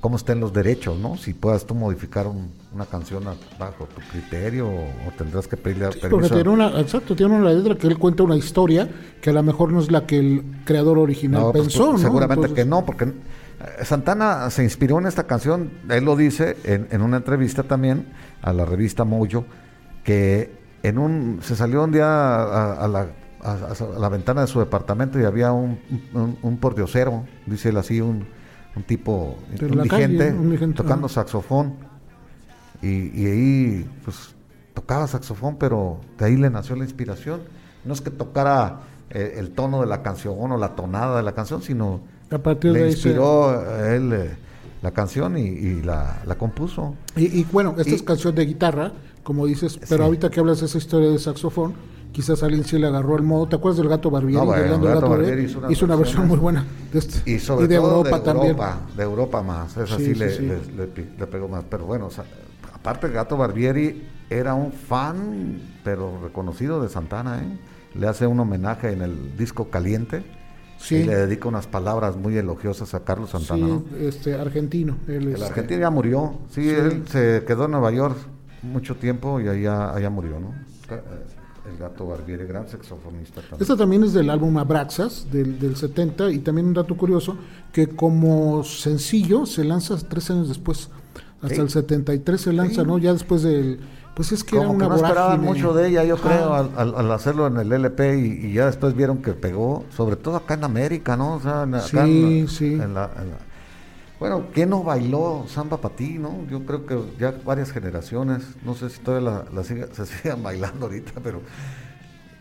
cómo estén los derechos, ¿no? Si puedas tú modificar un- una canción bajo tu criterio o, o tendrás que pedirle Sí, porque permiso. tiene una, exacto, tiene una letra que él cuenta una historia que a lo mejor no es la que el creador original No, pues, pensó, pues, ¿no? Seguramente Entonces, que no, porque eh, Santana se inspiró en esta canción, él lo dice en, en una entrevista también a la revista Mojo, que en un se salió un día a, a la, a- a la ventana de su departamento y había un, un, un pordiosero, dice él así, un, un tipo De un tocando ajá. saxofón. Y, y ahí pues tocaba saxofón, pero de ahí le nació la inspiración. No es que tocara eh, el tono de la canción o la tonada de la canción, sino A partir de le se- inspiró él eh, la canción y, y la, la compuso. Y, y bueno, esta es canción de guitarra, como dices, pero Sí. ahorita que hablas de esa historia de saxofón, quizás alguien sí le agarró el modo. ¿Te acuerdas del gato Barbieri? No, el Gato Gato Barbieri hizo una versión muy buena. De este- Y sobre de todo Europa de también. Europa, de Europa más, esa Sí, sí, sí, le, sí. le- le pi- le pegó más. Pero bueno, o sea, aparte el Gato Barbieri era un fan, pero reconocido de Santana, ¿eh? Le hace un homenaje en el disco Caliente Sí. y le dedica unas palabras muy elogiosas a Carlos Santana, Sí, ¿no? este, argentino. él, El este, argentino ya murió, sí, Sí. él se quedó en Nueva York mucho tiempo y allá, allá murió, ¿no? El Gato Barbieri, gran saxofonista también. Esta también es del álbum Abraxas del, del 70 y también un dato curioso que como sencillo se lanza tres años después. Hasta Sí. el 73 se lanza, Sí. ¿no? Ya después del... Pues es que Como era que una no esperaban mucho de ella, yo creo, al, al- al hacerlo en el LP y, y ya después vieron que pegó, sobre todo acá en América, ¿no? O sea, en, acá Sí, en sí. en la- en la- bueno, ¿quién no bailó samba para ti, no? Yo creo que ya varias generaciones, no sé si todavía la, la siga- se sigan bailando ahorita, pero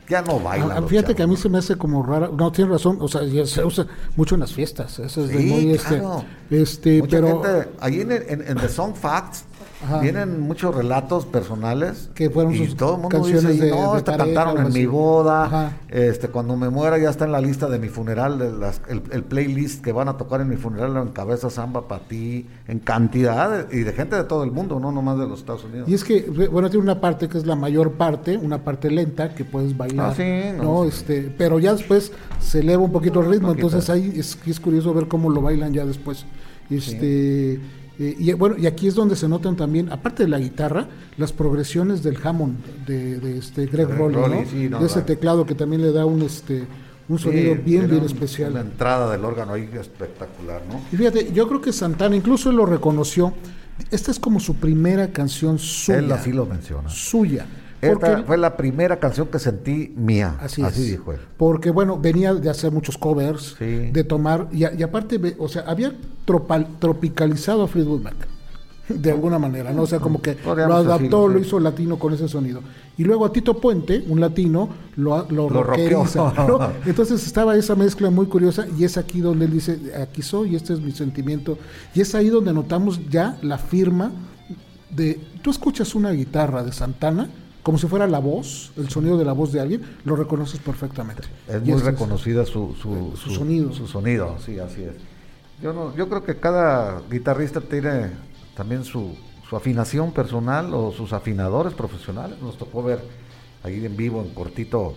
ya no bailan. Ah, fíjate que a mí se me hace como rara, no tienes razón, o sea, ya se usa mucho en las fiestas, eso es de muy este, claro. este, Mucha pero gente, ahí en, en- en The Song Facts Ajá. vienen muchos relatos personales Que fueron y sus todo el mundo canciones dice, de- no, de esta pareja, cantaron en mi así". boda, Ajá. este cuando me muera ya está en la lista de mi funeral, de las, el, el playlist que van a tocar en mi funeral lo encabeza Samba para ti, en cantidad de- y de gente de todo el mundo, no nomás de los Estados Unidos. y es que bueno tiene una parte que es la mayor parte, una parte lenta que puedes bailar, Ah, sí, no, no, sí. este, pero ya después se eleva un poquito el ritmo, poquito. entonces ahí es, es curioso ver cómo lo bailan ya después, este, eh, y bueno y aquí es donde se notan también, aparte de la guitarra, las progresiones del Hammond de, de este Greg Rowley, ¿no? sí, no, de ese la- teclado que también le da un este un Sí, sonido bien bien un- especial. Una entrada del órgano ahí espectacular, ¿no? Y fíjate, yo creo que Santana incluso él lo reconoció. Esta es como su primera canción suya. Él así lo menciona. Suya. Esta Porque, fue la primera canción que sentí mía, así, así, es. dijo él. Porque, bueno, venía de hacer muchos covers, Sí. de tomar, y, y aparte, o sea, había tropal- tropicalizado a Fleetwood Mac. De alguna manera, ¿no? O sea, como que lo adaptó, decirlo, sí. lo hizo latino con ese sonido. Y luego a Tito Puente, un latino, lo, lo, Lo rockeriza. ¿no? Entonces estaba esa mezcla muy curiosa y es aquí donde él dice, aquí soy, este es mi sentimiento. Y es ahí donde notamos ya la firma de, tú escuchas una guitarra de Santana como si fuera la voz, el sonido de la voz de alguien, lo reconoces perfectamente. Es muy reconocida su, su, su sonido. Su sonido, sí, así es. Yo, no, yo creo que cada guitarrista tiene también su, su afinación personal o sus afinadores profesionales. Nos tocó ver ahí en vivo, en cortito,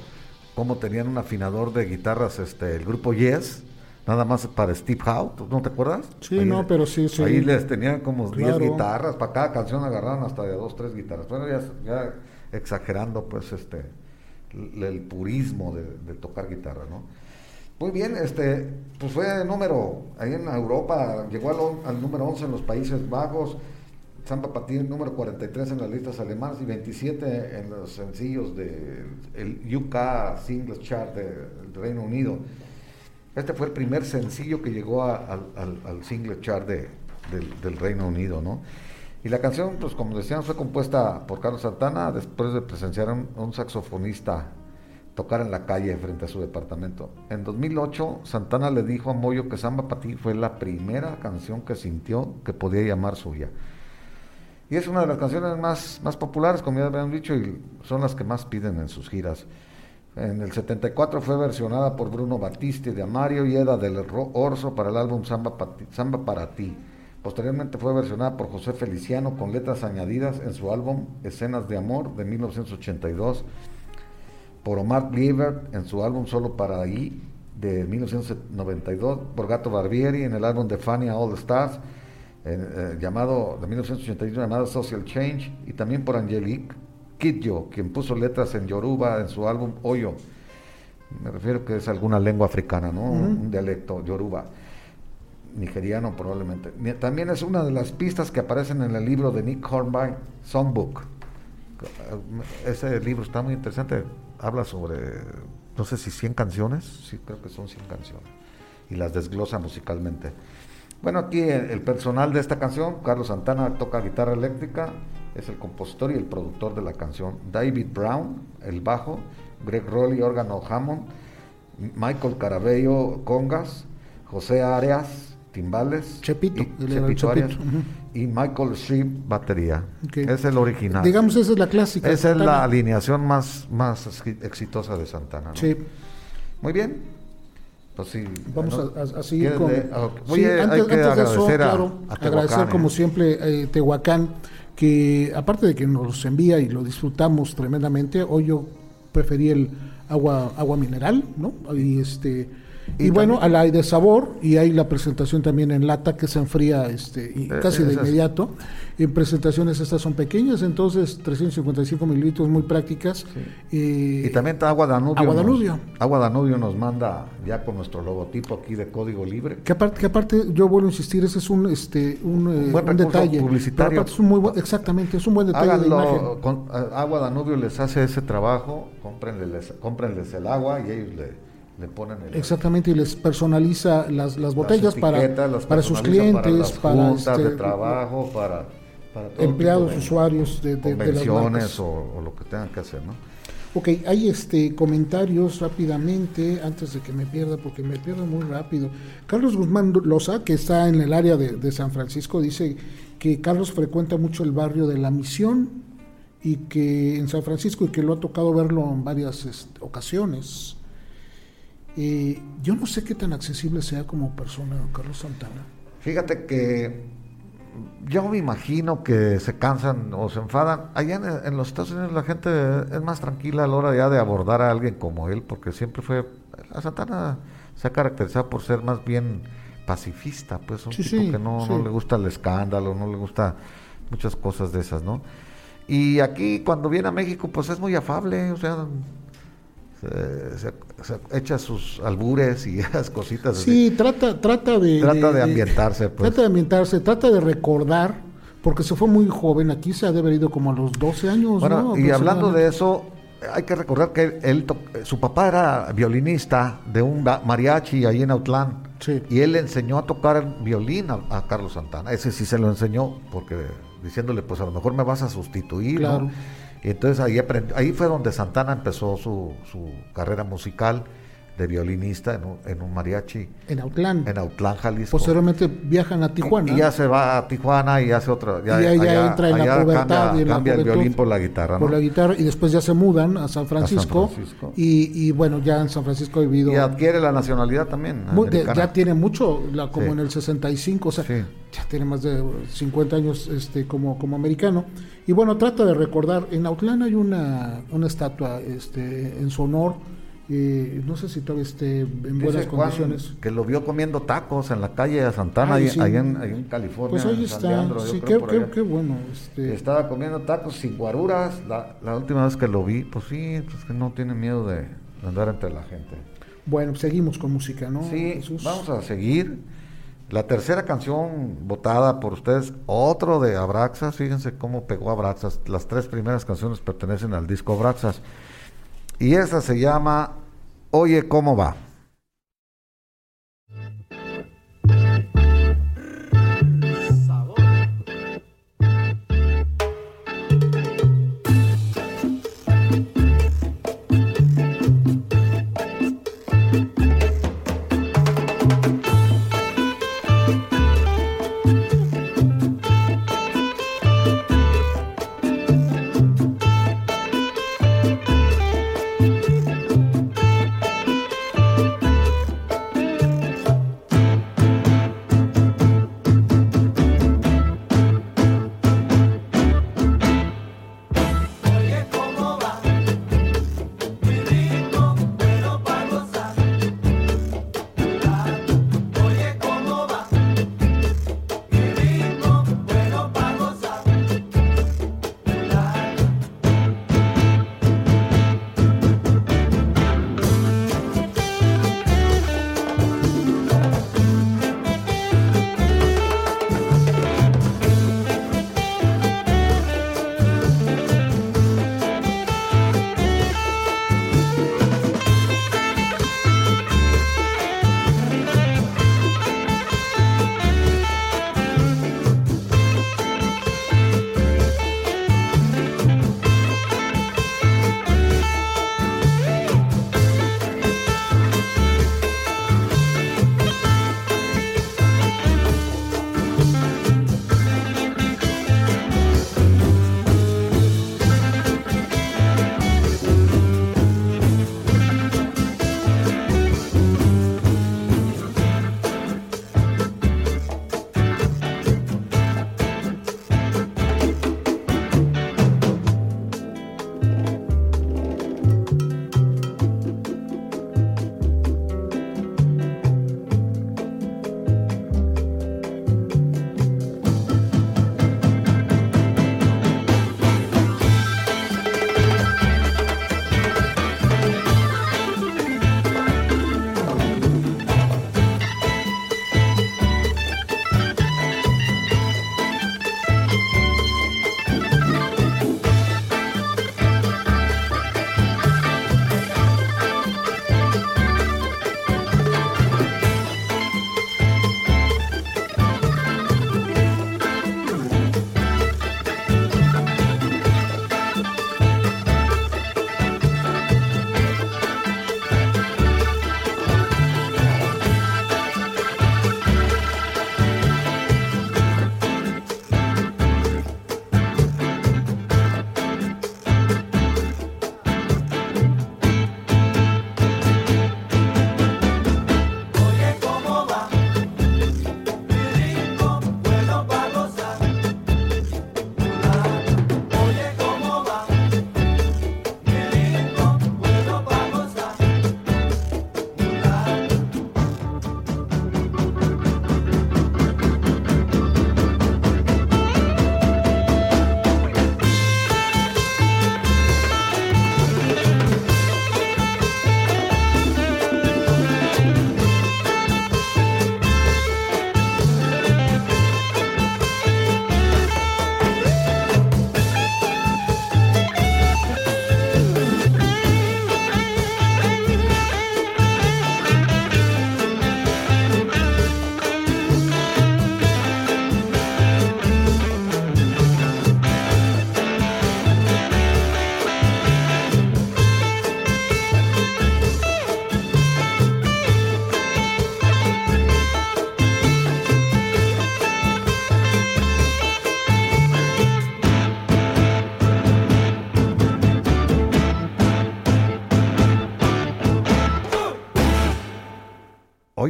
cómo tenían un afinador de guitarras este, el grupo Yes, nada más para Steve Howe, ¿tú ¿no te acuerdas? Sí, Ahí- no, pero sí, sí. Ahí les tenían como 10 Claro. guitarras, para cada canción agarraron hasta de 2, 3 guitarras. Bueno, ya, ya exagerando pues este el, purismo de, de tocar guitarra, ¿no? Muy bien, este, pues fue número, ahí en Europa, llegó al, número 11 en los Países Bajos, Samba Patín número 43 en las listas alemanas y 27 en los sencillos del UK Singles Chart de- del Reino Unido. Este fue el primer sencillo que llegó al, al, al single chart de, del Reino Unido, ¿no? Y la canción, pues como decían, fue compuesta por Carlos Santana después de presenciar a un, saxofonista tocar en la calle frente a su departamento. En 2008, Santana le dijo a Moyo que Samba para ti fue la primera canción que sintió que podía llamar suya. Y es una de las canciones más, más populares, como ya habían dicho, y son las que más piden en sus giras. En el 74 fue versionada por Bruno Battisti de Amario y Eda del Orso para el álbum Samba para ti. Posteriormente fue versionada por José Feliciano con letras añadidas en su álbum Escenas de Amor de 1982, por Omar Liebert en su álbum Solo para ahí de 1992, por Gato Barbieri en el álbum de Fania All Stars eh, llamado de 1981 llamado Social Change y también por Angelique Kidjo, quien puso letras en Yoruba en su álbum Oyo. Me refiero que es alguna lengua africana, ¿no? Un dialecto Yoruba nigeriano probablemente. También es una de las pistas que aparecen en el libro de Nick Hornby, Songbook. Ese libro está muy interesante, habla sobre, no sé si 100 canciones, sí creo que son 100 canciones, y las desglosa musicalmente. Bueno, aquí el, personal de esta canción, Carlos Santana toca guitarra eléctrica, es el compositor y el productor de la canción. David Brown, el bajo, Greg Rowley, órgano Hammond, Michael Carabello, congas, José Arias, timbales. Chepito, y, Michael Sheep, batería. Es el original. Digamos, esa es la clásica. Esa es la alineación más, más exitosa de Santana. Sí. Muy bien. Pues sí. Vamos a, seguir con. Ah, hay que agradecer a, agradecer como siempre eh, Tehuacán, que aparte de que nos envía y lo disfrutamos tremendamente, hoy yo preferí el agua agua mineral, ¿no? Y este y, bueno, al aire de sabor, y hay la presentación también en lata que se enfría este, y eh, casi de inmediato. En presentaciones estas son pequeñas, entonces 355 mililitros muy prácticas. y también está Agua Danubio. Agua Danubio. Nos, Agua Danubio nos manda ya con nuestro logotipo aquí de código libre. Que aparte, que aparte yo vuelvo a insistir, ese es un, este, un, eh, detalle. Publicitario. es un muy exactamente, es un buen detalle. Con, agua Danubio les hace ese trabajo, cómprenles, cómprenles el agua y ellos le Exactamente, y les personaliza las, las botellas para, para sus clientes, para, este, de trabajo, para, empleados, usuarios de, de, convenciones o, lo que tengan que hacer, ¿no? Ok, hay este comentarios rápidamente, antes de que me pierda, porque me pierdo muy rápido. Carlos Guzmán Loza, que está en el área de, San Francisco, dice que Carlos frecuenta mucho el barrio de la Misión y que en San Francisco y que lo ha tocado verlo en varias este, ocasiones. Eh, yo no sé qué tan accesible sea como persona Carlos Santana. Fíjate que yo me imagino que se cansan o se enfadan. Allá en, los Estados Unidos la gente es más tranquila a la hora ya de abordar a alguien como él, porque siempre fue. La Santana se ha caracterizado por ser más bien pacifista, pues un tipo que no, no, le gusta el escándalo, no le gusta muchas cosas de esas, ¿no? Y aquí cuando viene a México, pues es muy afable, o sea, se, echa sus albures y esas cositas. Sí, trata, trata de... Trata de, ambientarse. Pues. Trata de ambientarse, trata de recordar, porque se fue muy joven, aquí se ha de como a los 12 años. Bueno, y hablando de eso, hay que recordar que él, su papá era violinista de un mariachi ahí en Autlán. Y él le enseñó a tocar violín a, Carlos Santana. Ese sí se lo enseñó, porque diciéndole, pues a lo mejor me vas a sustituir. Claro. Entonces ahí, ahí fue donde Santana empezó su, su carrera musical de violinista en un, en un, mariachi. En Autlán. En Autlán, Jalisco. Posteriormente viajan a Tijuana. Y, ya se va a Tijuana y hace otra. Ya, y ya entra en la pubertad. Cambia, y cambia el violín por la guitarra. Por la guitarra y después ya se mudan a San Francisco. Y, y, bueno, ya en San Francisco ha vivido. Y adquiere la nacionalidad también. ya tiene mucho, la, como en el 65, o sea, ya tiene más de 50 años este, como, como americano. Y bueno, trata de recordar, en Autlán hay una, una estatua este, en su honor no sé si todavía esté en buenas condiciones. Que lo vio comiendo tacos en la calle de Santana, ahí, en, California. Pues ahí está, sí, qué, bueno. Este... Estaba comiendo tacos sin guaruras. La, última vez que lo vi, pues sí, pues que no tiene miedo de, andar entre la gente. Bueno, seguimos con música, ¿no? Sí, vamos a seguir. La tercera canción votada por ustedes, otro de Abraxas, fíjense cómo pegó Abraxas. Las tres primeras canciones pertenecen al disco Abraxas. Y esa se llama Oye, ¿cómo va?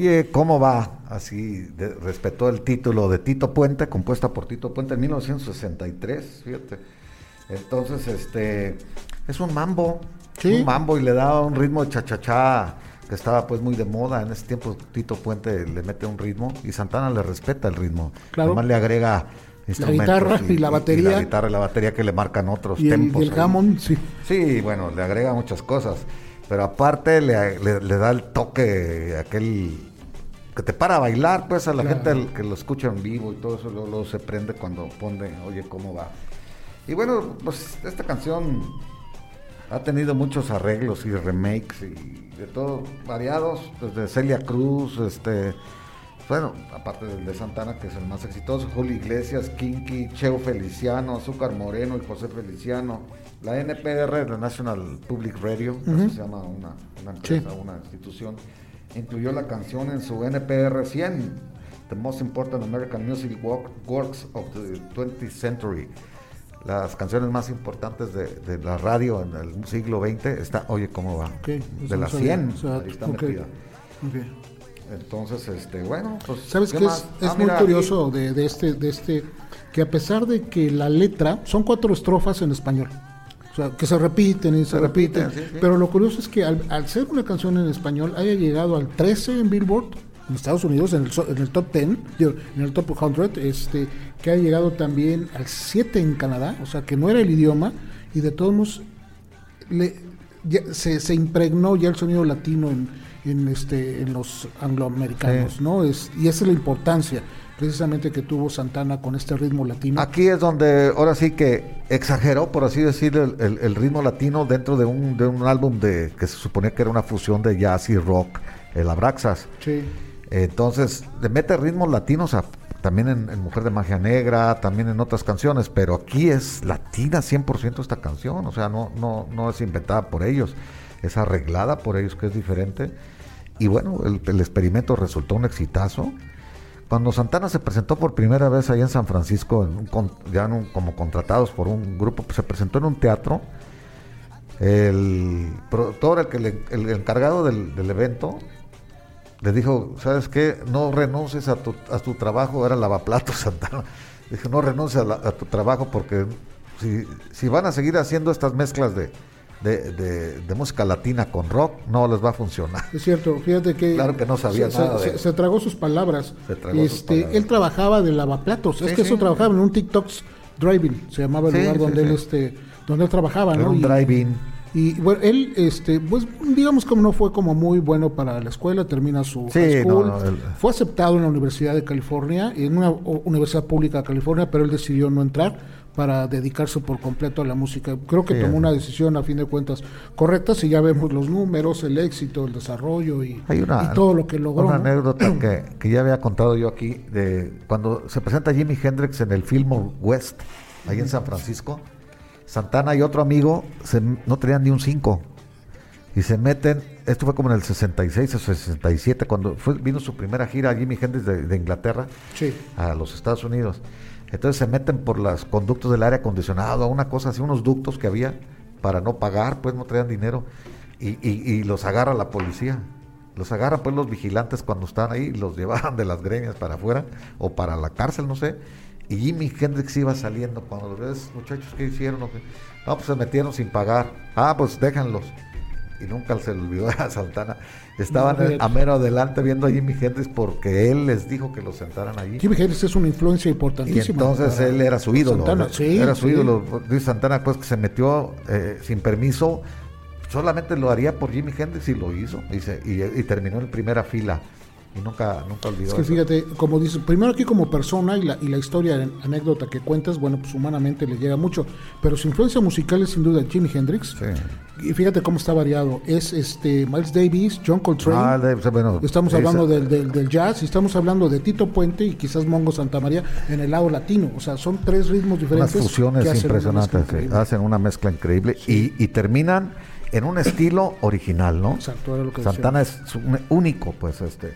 Oye, ¿cómo va? Así de- respetó el título de Tito Puente, compuesta por Tito Puente en 1963, fíjate. Entonces, este, es un mambo, Sí. un mambo y le da un ritmo de chachachá que estaba pues muy de moda. En ese tiempo Tito Puente le mete un ritmo y Santana le respeta el ritmo. Claro. Además le agrega instrumentos guitarra y la batería. la guitarra y la batería que le marcan otros Y el, tempos. y el. Hammond, sí. Sí, bueno, le agrega muchas cosas, pero aparte le, le- le da el toque, aquel que te para a bailar, pues a la Claro. gente que lo escucha en vivo y todo eso luego, luego se prende cuando pone, oye, ¿cómo va? Y bueno, pues esta canción ha tenido muchos arreglos y remakes y de todo variados, desde Celia Cruz, este, bueno, aparte del de Santana, que es el más exitoso, Julio Iglesias, Kinky, Cheo Feliciano, Azúcar Moreno y José Feliciano, la NPR, la National Public Radio, así se llama una, una empresa, Sí. una institución, incluyó la canción en su NPR 100, The Most Important American Music Work- Works of the 20th Century. Las canciones más importantes de, de la radio en el siglo XX está, oye, ¿cómo va? De las sabía. 100, O sea, ahí está metida. Entonces, este, bueno, pues. ¿Sabes qué, es, más? es Ah, muy mira, curioso de, de este, de este, que a pesar de que la letra, son cuatro estrofas en español, o sea, que se repiten y se, Se repiten, repiten, sí, sí. pero lo curioso es que al, al ser una canción en español haya llegado al 13 en Billboard, en Estados Unidos, en el, en el top 10, digo, en el top 100, este, que ha llegado también al 7 en Canadá, o sea, que no era el idioma, y de todos modos le- ya se, se impregnó ya el sonido latino en, en, este, en los angloamericanos, Sí. ¿no? Es, y esa es la importancia precisamente que tuvo Santana con este ritmo latino. Aquí es donde ahora sí que exageró, por así decirlo, el, el- el ritmo latino dentro de un, de un álbum de que se suponía que era una fusión de jazz y rock, el Abraxas. Sí. Entonces, le mete ritmos latinos a- también en, en Mujer de Magia Negra, también en otras canciones, pero aquí es latina 100% esta canción, o sea, no, no, no es inventada por ellos, es arreglada por ellos, que es diferente. Y bueno, el, el experimento resultó un exitazo. Cuando Santana se presentó por primera vez allá en San Francisco, ya como contratados por un grupo, pues se presentó en un teatro. El productor, el, que le- el encargado del, evento, le dijo, ¿sabes qué? No renuncies a tu, trabajo, era lavaplatos Santana. Dijo, no renuncies a, a tu trabajo porque si, si van a seguir haciendo estas mezclas de, de, de- de música latina con rock, no les va a funcionar. Es cierto, fíjate que... Claro que no sabía se, nada se- de- se- se tragó sus palabras. Se tragó sus este, palabras. Él trabajaba de lavaplatos, es que sí. eso trabajaba en un TikTok's Driving, se llamaba el lugar donde. Él, este, donde él trabajaba, Era ¿no? un Y- drive-in. Y bueno, él, este, pues digamos como no fue como muy bueno para la escuela, termina su Sí, high school, no, no, él- fue aceptado en la Universidad de California, en una universidad pública de California, pero él decidió no entrar para dedicarse por completo a la música. Creo que Sí, tomó una decisión a fin de cuentas correcta, si ya vemos los números, el éxito, el desarrollo y, Hay una, y todo lo que logró. una ¿no? anécdota que, que ya había contado yo aquí, de cuando se presenta Jimi Hendrix en el Fillmore West, ahí en San Francisco, Santana y otro amigo se- no tenían ni un 5 y se meten, esto fue como en el 66 o 67, cuando fue, vino su primera gira Jimi Hendrix de, de Inglaterra Sí. a los Estados Unidos. Entonces se meten por los conductos del aire acondicionado, una cosa así, unos ductos que había para no pagar, pues no traían dinero, y, los agarra la policía. Los agarran pues los vigilantes cuando están ahí, los llevaban de las gremias para afuera o para la cárcel, no sé. Y Jimi Hendrix iba saliendo cuando los muchachos, ¿qué hicieron? o qué?". No, pues se metieron sin pagar. Ah, pues déjanlos. Y nunca se le olvidó a Santana. Estaban No, a mero adelante viendo a Jimi Hendrix porque él les dijo que los sentaran allí. Jimi Hendrix es una influencia Y importantísima. entonces para él era su ídolo. Santana. ¿no? Sí, era su sí. ídolo. Dice Santana, pues que se metió eh, sin permiso. Solamente lo haría por Jimi Hendrix y lo hizo. Y, y terminó en primera fila. Y nunca, nunca olvidó Es que eso. fíjate, como dices, primero aquí como persona y la, y la historia, anécdota que cuentas, bueno, pues humanamente le llega mucho, pero su influencia musical es sin duda Jimi Hendrix. Sí. Y fíjate cómo está variado. Es este Miles Davis, John Coltrane. Ah, de- bueno, estamos esa- hablando del, del, del jazz y estamos hablando de Tito Puente y quizás Mongo Santa María en el lado latino. O sea, son tres ritmos unas diferentes. fusiones que hacen una impresionantes. increíble. Hacen una mezcla increíble. Y, y terminan en un estilo original, ¿no? Exacto, era lo que Santana es un- único, pues, este.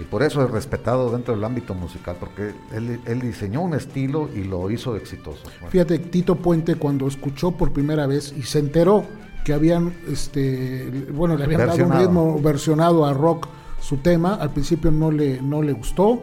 Y por eso es respetado dentro del ámbito musical, porque él, él diseñó un estilo y lo hizo exitoso. Fíjate, Tito Puente cuando escuchó por primera vez y se enteró que habían, este, bueno, le habían dado un ritmo versionado a rock su tema. Al principio no le, no le gustó.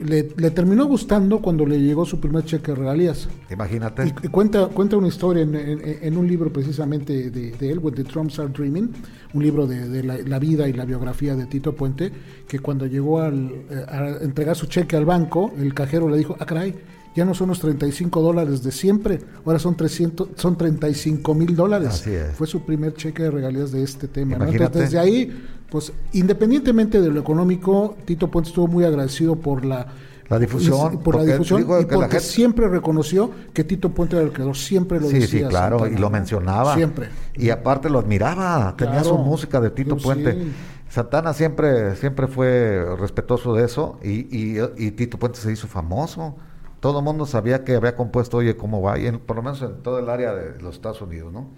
Le, le terminó gustando cuando le llegó su primer cheque de regalías. Imagínate. Y, y cuenta, cuenta una historia en, en- en un libro precisamente de, de él, When the Trumps Are Dreaming, un libro de, de la, la vida y la biografía de Tito Puente, que cuando llegó al, eh, a entregar su cheque al banco, el cajero le dijo, ah, caray, ya no son los 35 dólares de siempre, ahora son 300, son 35 mil dólares. Así es. Fue su primer cheque de regalías de este tema. Entonces, desde ahí, pues independientemente de lo económico, Tito Puente estuvo muy agradecido por la... La difusión, por la difusión y porque gente- siempre reconoció que Tito Puente era el creador, siempre lo Sí, decía. sí, claro, y lo mencionaba. Siempre. Y aparte lo admiraba, tenía Claro. su música de Tito Puente. sí. Santana siempre, siempre fue respetuoso de eso y, y, y Tito Puente se hizo famoso. Todo el mundo sabía que había compuesto Oye, ¿cómo va? Y en- por lo menos en todo el área de los Estados Unidos, ¿no?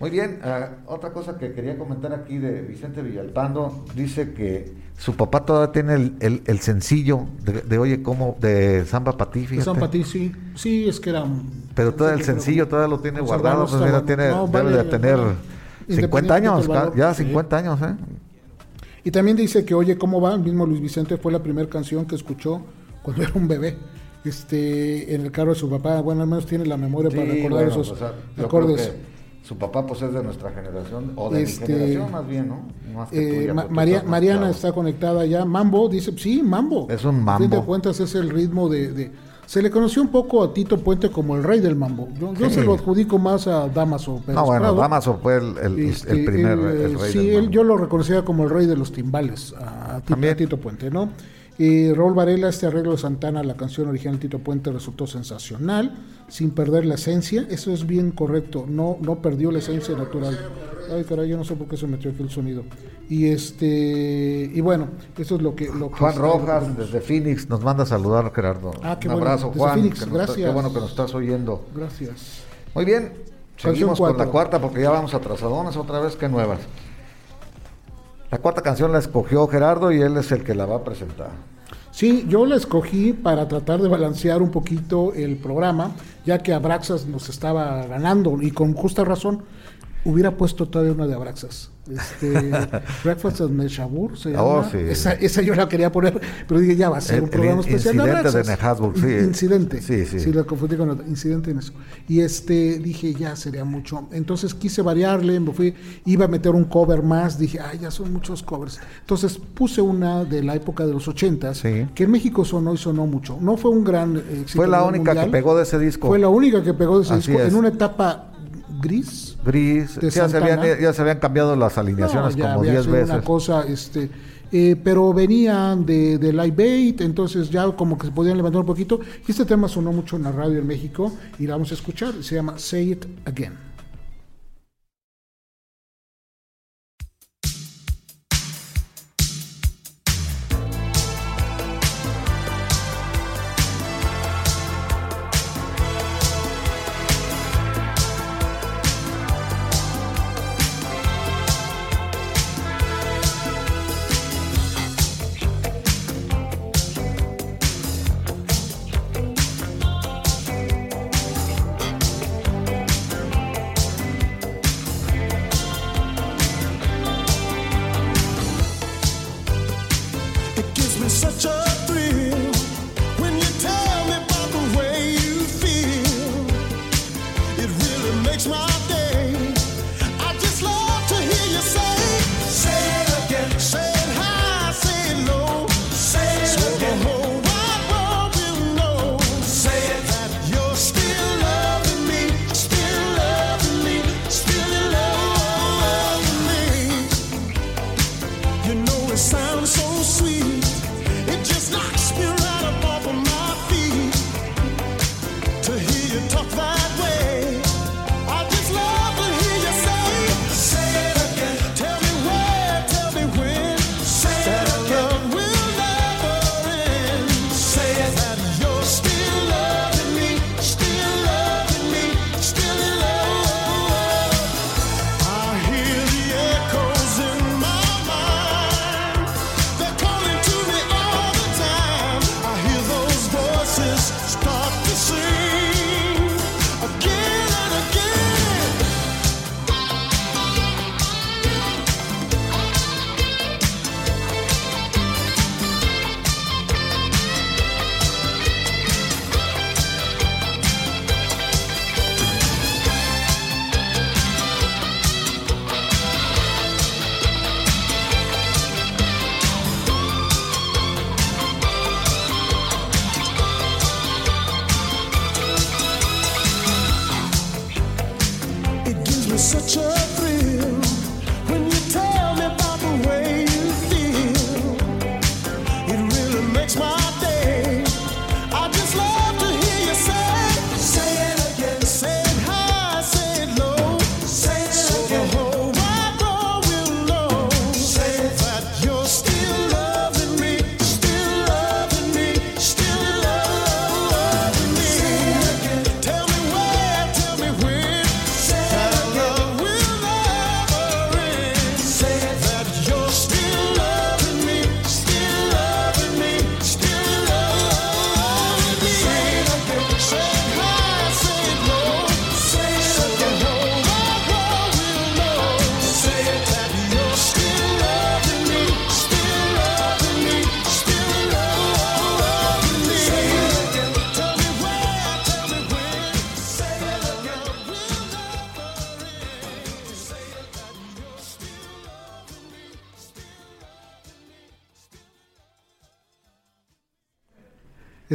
Muy bien, ah, otra cosa que quería comentar aquí de Vicente Villalpando, dice que su papá todavía tiene el, el- el sencillo de, de Oye, ¿cómo? De Samba Patí, De fíjate. San Patí, sí, sí, es que era... Pero todo el sencillo todavía lo tiene conservarlo guardado, pues mira, tiene, No, debe de tener vale. 50 Independientemente años, valor, ya sí. 50 años, ¿eh? Y también dice que Oye, ¿cómo va? El mismo Luis Vicente fue la primera canción que escuchó cuando era un bebé. Este, en el carro de su papá, bueno, al menos tiene la memoria para recordar bueno, esos pues, acordes. su papá pues es de nuestra generación, o de Este, mi generación más bien, ¿no? Más que Eh, tuya, Ma- María- Mariana está conectada ya. Mambo, dice, sí, mambo. Es un A fin de mambo. cuentas es el ritmo de, de- Se le conoció un poco a Tito Puente como el rey del mambo. Yo, yo Sí. se lo adjudico más a Damaso Pérez No, bueno, Prado. Damaso fue el, el- Este, el primer el rey sí, del él, mambo. yo lo reconocía como el rey de los timbales, a, Tito, a Tito Puente, ¿no? Y Raúl Varela, este arreglo de Santana, la canción original Tito Puente resultó sensacional, sin perder la esencia, eso es bien correcto, no, no perdió la esencia natural. Ay, caray, yo no sé por qué se metió aquí el sonido. Y este, y bueno, eso es lo que... Lo que Juan Rojas, desde Phoenix, nos manda a saludar, Gerardo. Ah, qué Un abrazo, Juan. Phoenix, nos gracias. qué bueno que nos estás oyendo. Gracias. Muy bien, seguimos con la cuarta porque ya vamos atrasadones otra vez, que nuevas. La cuarta canción la escogió Gerardo y él es el que la va a presentar. Sí, yo la escogí para tratar de balancear un poquito el programa, ya que Abraxas nos estaba ganando y con justa razón. Hubiera puesto todavía una de Abraxas. Este, Breakfast at Neshabur se llama. Oh, sí. esa, esa yo la quería poner, pero dije ya va a ser El- un programa el especial de incidente de Abraxas. Nehazburg, sí. In- Incidente. Sí, sí. la confundí con otro, incidente en eso. Y este dije ya sería mucho. Entonces quise variarle, me fui, iba a meter un cover más, dije, ay, ya son muchos covers. Entonces puse una de la época de los ochentas, Sí. que en México sonó y sonó mucho. No fue un gran éxito. Fue la única que pegó de ese disco. Fue la única que pegó de ese Así disco es. en una etapa gris. Gris, de ya se, habían, Santana. ya se habían cambiado las alineaciones No, como había 10 sido veces. Una cosa, este, eh, pero venían de, de Live Bait, entonces ya como que se podían levantar un poquito. Y este tema sonó mucho en la radio en México y la vamos a escuchar. Se llama Say It Again.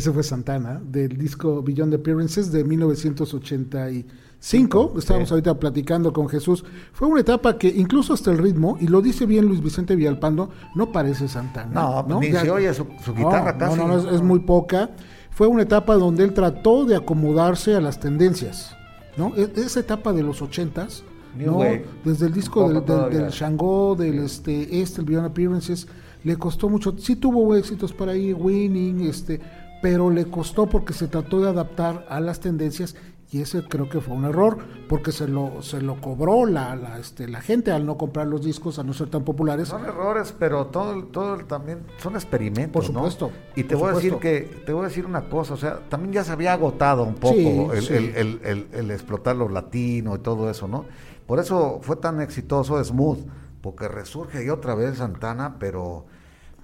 Ese fue Santana, del disco Beyond Appearances de 1985. Estábamos ahorita platicando con Jesús. Fue una etapa que incluso hasta el ritmo, y lo dice bien Luis Vicente Villalpando, no parece Santana. No, ni se oye su- su guitarra no, casi. No, no, es, es muy poca. Fue una etapa donde él trató de acomodarse a las tendencias. ¿no? E- Esa etapa de los ochentas, ¿no? Wave. desde el disco del, del, Shango, del este, este, el Beyond Appearances, le costó mucho. Sí tuvo éxitos por ahí, Winning, este, pero le costó porque se trató de adaptar a las tendencias y ese creo que fue un error porque se lo se lo cobró la, la, este, la gente al no comprar los discos, a no ser tan populares. Son errores, pero todo, todo también son experimentos, Por ¿no? supuesto, Y te voy a decir que te voy a decir una cosa, o sea, también ya se había agotado un poco Sí, el, sí. el- el- el- el explotar los latinos y todo eso, ¿no? Por eso fue tan exitoso Smooth, porque resurge ahí otra vez Santana, pero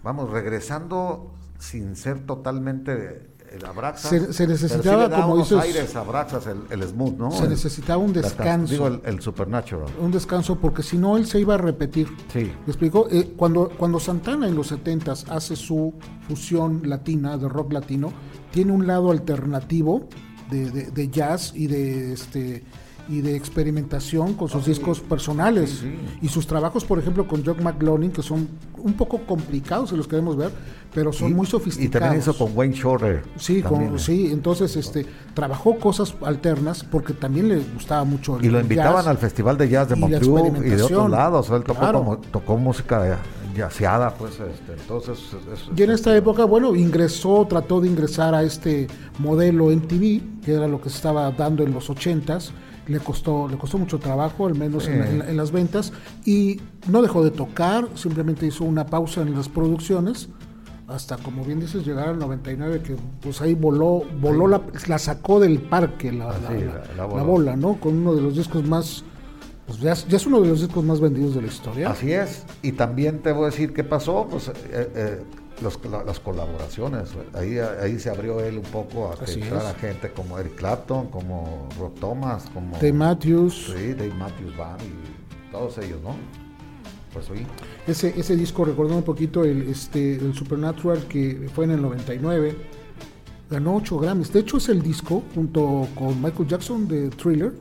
vamos regresando sin ser totalmente el Abraxas. Se- necesitaba, como dices, aires Abraxas el, el Smooth, ¿no? se necesitaba un descanso. Digo, el, el Supernatural. un descanso porque si no él se iba a repetir. Sí. ¿Me explico? Eh, cuando, cuando Santana en los 70 hace su fusión latina, de rock latino, tiene un lado alternativo de, de- de jazz y de este y de experimentación con sus discos personales y sus trabajos, por ejemplo, con John McLaughlin, que son un poco complicados si los queremos ver, pero son Y- muy Y sofisticados. también hizo con Wayne Shorter. Sí, con- ¿eh? sí, entonces este trabajó cosas alternas porque también le gustaba mucho el Y lo invitaban jazz. al Festival de Jazz de y la Montreux y de otros lados. Él tocó, Claro. como, tocó música jazzeada, pues, este, entonces... es- es- Y en esta época, bueno, ingresó, trató de ingresar a este modelo MTV, que era lo que se estaba dando en los 80s. Le costó, le costó mucho trabajo, al menos en, Sí. en- en las ventas, y no dejó de tocar, simplemente hizo una pausa en las producciones, hasta, como bien dices, llegar al 99, que pues ahí voló, voló la, la sacó del parque la, Ah, la- sí, la- la- la la voló. bola, ¿no? Con uno de los discos más, pues ya, es- ya es uno de los discos más vendidos de la historia. Así es. Y también te voy a decir qué pasó, pues eh, eh, los- la- las colaboraciones. Ahí, ahí se abrió él un poco a que Así entrara es. gente como Eric Clapton, como Rob Thomas, como... Dave Matthews. Sí, Dave Matthews Band y todos ellos, ¿no? Pues sí. Ese, ese disco, recordando un poquito el, este, el Supernatural que fue en el 99, ganó 8 Grammys. De hecho, es el disco, junto con Michael Jackson de Thriller,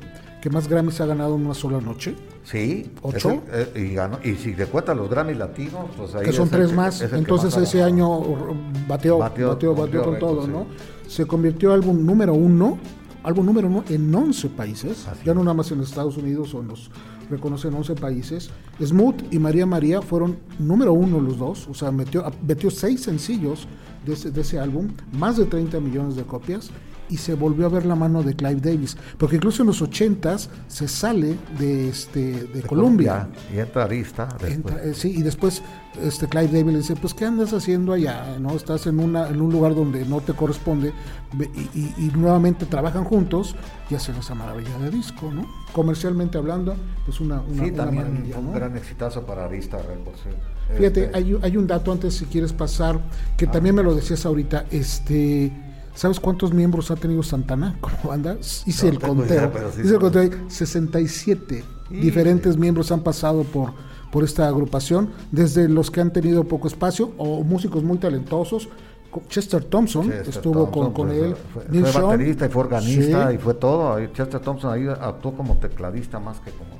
que más Grammys ha ganado en una sola noche. Sí, ¿Ocho? ese, eh, y, ganó- y si te cuentas los Grammys latinos, pues ahí que son es el tres más. es el Entonces más ese año bateó, bateó, bateó, con todo, récords, ¿no? sí. Se convirtió álbum número uno, álbum número uno en 11 países, Así ya no nada más en Estados Unidos o en los reconocen 11 países. Smooth y María María fueron número uno los dos, o sea, metió, metió seis sencillos de ese, de ese álbum, más de 30 millones de copias y se volvió a ver la mano de Clive Davis, porque incluso en los 80s se sale de este de, Colombia. Y entra Arista después. Entra, eh, sí, y después este Clive Davis le dice, pues ¿qué andas haciendo allá? ¿No? Estás en una en un lugar donde no te corresponde y, y- y nuevamente trabajan juntos y hacen esa maravilla de disco, ¿no? Comercialmente hablando, pues una, una, sí, una también maravilla, un ¿no? gran exitazo para Arista Records. sí. Fíjate, Este, hay, un- hay un dato antes si quieres pasar, que Ah. también me lo decías ahorita, este... ¿Sabes cuántos miembros ha tenido Santana como banda? Hice No el conteo. sí Hice el conteo. 67 diferentes miembros han pasado por, por esta agrupación, desde los que han tenido poco espacio o músicos muy talentosos. Chester Thompson Chester estuvo con, Thompson, con pues, él. Fue, Neil fue Sean. baterista y fue organista Sí. y fue todo. Chester Thompson ahí actuó como tecladista más que como.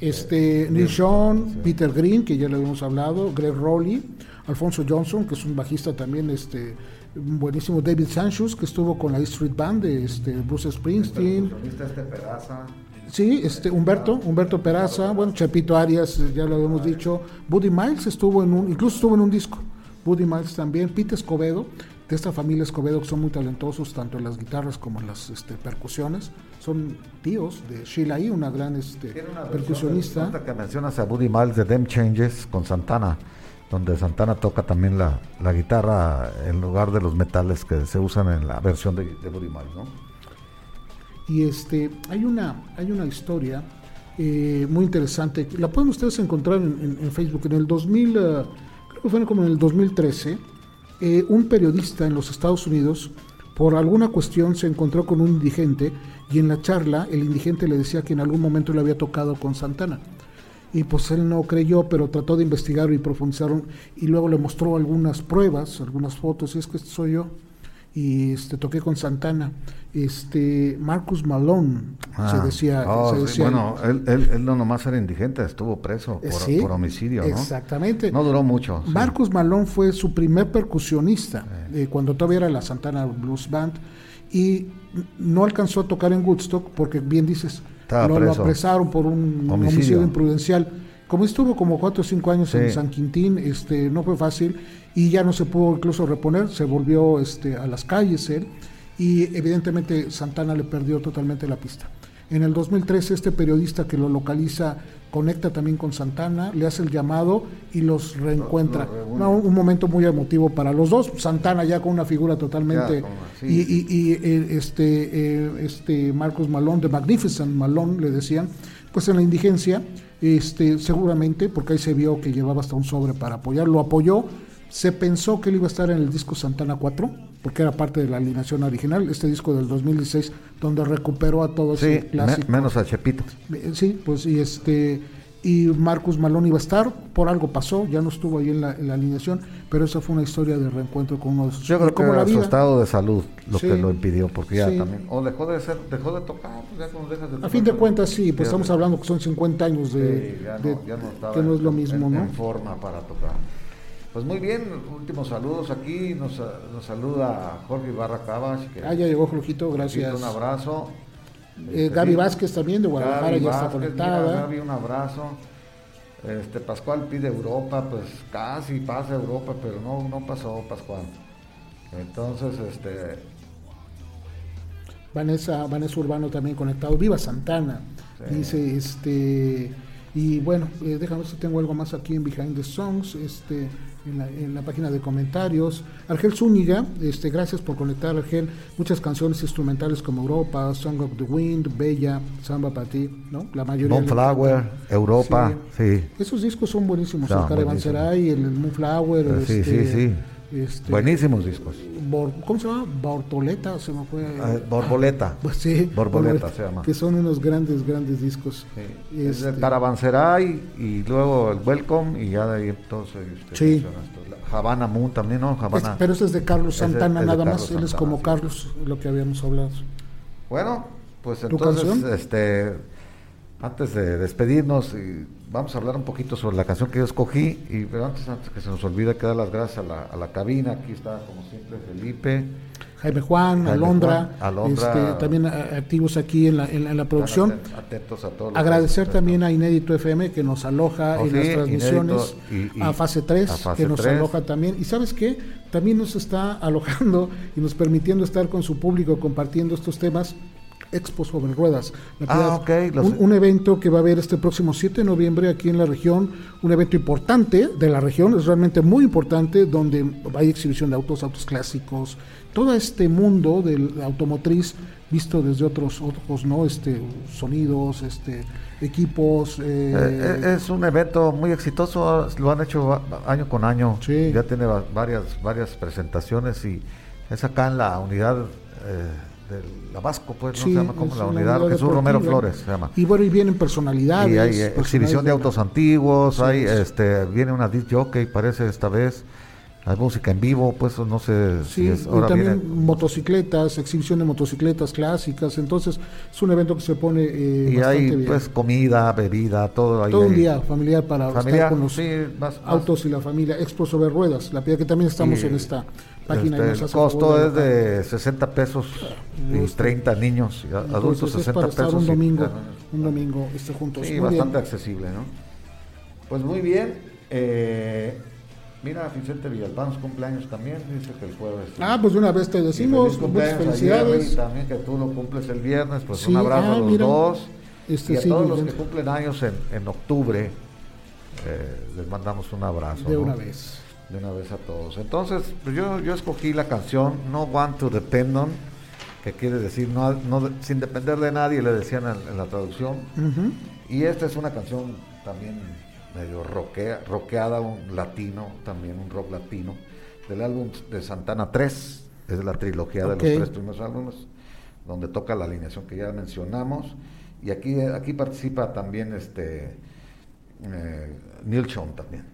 Este, Neil Sean, Peter Green, que ya le habíamos hablado, Greg Rowley, Alfonso Johnson, que es un bajista también, este, buenísimo, David Sanchez, que estuvo con la E Street Band de este, Bruce Springsteen. este Peraza. Sí, este Humberto, Humberto Peraza, bueno, Chapito Arias, eh, ya lo habíamos dicho, Buddy Miles estuvo en un, incluso estuvo en un disco, Buddy Miles también, Pete Escobedo, de esta familia Escobedo que son muy talentosos tanto en las guitarras como en las este, percusiones, son tíos de Sheila E., una gran este, una percusionista. de- que mencionas a Buddy Miles de Them Changes con Santana, donde Santana toca también la, la guitarra en lugar de los metales que se usan en la versión de, de Buddy ¿no? Y este, hay una, hay una historia eh, muy interesante. La pueden ustedes encontrar en, Facebook. En el 2000, eh, creo que fue como en el 2013, eh, un periodista en los Estados Unidos, por alguna cuestión, se encontró con un indigente y en la charla el indigente le decía que en algún momento le había tocado con Santana. Y pues él no creyó, pero trató de investigar y profundizaron y luego le mostró algunas pruebas, algunas fotos, y es que este soy yo. Y este toqué con Santana. Este Marcus Malone se Ah, decía, oh, se sí, decía bueno, él, él, él no nomás era indigente, estuvo preso por, sí, por homicidio, ¿no? Exactamente. No duró mucho. sí. Marcus Malone fue su primer percusionista eh, cuando todavía era la Santana Blues Band y no alcanzó a tocar en Woodstock porque bien dices, Estaba lo, apresaron por un Homicidio. homicidio, imprudencial. Como estuvo como cuatro o cinco años en. San Quintín, este, no fue fácil y ya no se pudo incluso reponer, se volvió este, a las calles él y evidentemente Santana le perdió totalmente la pista. En el 2013 este periodista que lo localiza conecta también con Santana, le hace el llamado y los reencuentra. Lo- lo reúne. No, un momento muy emotivo para los dos. Santana ya con una figura totalmente Ya, y, sí. y- y, eh, este eh, este Marcos Malón de Magnificent Malone le decían, pues en la indigencia, este seguramente porque ahí se vio que llevaba hasta un sobre para apoyar, lo apoyó. Se pensó que él iba a estar en el disco Santana 4, porque era parte de la alineación original, este disco del 2016, donde recuperó a todos Sí, ese me- menos a Chepito. Eh, Sí, pues y este y Marcus Malone iba a estar, por algo pasó, ya no estuvo ahí en la, en la alineación, pero esa fue una historia de reencuentro con uno de sus Yo creo que era su estado de salud lo Sí. que lo impidió, porque ya Sí. también. O dejó de ser, dejó de tocar, pues ya cuando dejas de A tocar, fin de cuentas, sí, pues estamos hablando que son 50 años de, Sí, ya no, de- ya no que no es lo mismo, en, ¿no? en forma para tocar. Pues muy bien, últimos saludos aquí. Nos, nos saluda Jorge Ibarra Cabas. que- Ah, ya llegó Flujito, gracias. Un abrazo. Eh, Este, Gaby. Vázquez también de Guadalajara Gaby ya está conectada. mira, Gaby, un abrazo. Este Pascual pide Europa, pues casi pasa Europa, pero no, no pasó Pascual. Entonces, este, Vanessa, Vanessa Urbano también conectado. Viva Santana. Sí. Dice, este, y bueno, eh, déjame ver si tengo algo más aquí en Behind the Songs, este, en la, en la página de comentarios. Argel Zúñiga, este, gracias por conectar, Argel. Muchas canciones instrumentales como Europa, Song of the Wind, Bella, Samba para ti, ¿no? La mayoría. Moonflower, Europa, sí. Esos discos son buenísimos, Son el Caravanserai, el, Moonflower, sí, este, sí, sí. Este, Buenísimos discos. Bor- ¿Cómo se llama? Bortoleta, se me fue. Ah, Borboleta. Pues sí, Borboleta Borbol- se llama. Que son unos grandes, grandes discos. Sí. Es Este, el Caravanserai y luego el Welcome y ya de ahí entonces Sí. Havana Moon también, ¿no? es- Havana. pero ese es de Carlos es Santana nada más. Él es Santana, como sí. Carlos, lo que habíamos hablado. Bueno, pues ¿Tu entonces, este, antes de despedirnos, y vamos a hablar un poquito sobre la canción que yo escogí, y pero antes, antes que se nos olvide, que dar las gracias a la, a la cabina. Aquí está, como siempre, Felipe. Jaime Juan, Jaime Alondra, Juan, Alondra. este, también a- activos aquí en la, en la- en la producción. Atentos a todos. Agradecer también a Inédito FM que nos aloja Oh, en sí, las transmisiones, y- y- a Fase 3 a Fase que nos 3. aloja también. Y sabes qué, también nos está alojando y nos permitiendo estar con su público compartiendo estos temas. Expo sobre ruedas. La Ah, Piedad. ok, los- un, un evento que va a haber este próximo 7 de noviembre aquí en la región, un evento importante de la región, es realmente muy importante, donde hay exhibición de autos, autos clásicos, todo este mundo del automotriz visto desde otros ojos, ¿no? Este, sonidos, este, equipos. eh, Eh, eh, es un evento muy exitoso, lo han hecho año con año, Sí. ya tiene va- varias varias presentaciones y es acá en la unidad eh, del Abasco, pues, ¿no? sí, se llama como es la unidad, unidad Jesús Romero. Flores se llama. Y bueno, y vienen personalidades. Y hay eh, personalidades exhibición de la- autos antiguos, Sí, hay es. este viene una disc jockey parece esta vez Hay música en vivo, pues no sé si Sí, es. y Ahora también viene- motocicletas, exhibición de motocicletas clásicas, entonces es un evento que se pone eh, y bastante hay bien. pues comida, bebida, todo ahí. Todo un día familiar para Familiar, estar con los sí, más- más- autos y la familia. Expo sobre ruedas, la piedad que también estamos y, en esta página. y este, el costo es de 60 pesos y Este, 30 niños, y a- adultos Entonces, es 60 para estar pesos. un y- domingo, ah, un domingo este, juntos. Sí, Muy bastante bien. accesible, ¿no? Pues muy bien. eh, mira, Vicente Villalpán, cumpleaños también, dice que el jueves. Ah, pues una vez te Y decimos, muchas felicidades. Jerry también que tú lo cumples el viernes, pues Sí, un abrazo ah, a los mira. dos. Este y a sí, todos los Vicente. que cumplen años en, en octubre, eh, les mandamos un abrazo. De ¿no? una vez. De una vez a todos. Entonces, pues yo, yo escogí la canción No Want to Depend On, que quiere decir no, sin depender de nadie, le decían en, en la traducción. Y esta es una canción también medio rockeada, un latino, también un rock latino, del álbum de Santana 3, es de la trilogía de los tres primeros álbumes, donde toca la alineación que ya mencionamos. Y aquí, aquí participa también este eh, Neil Schon también.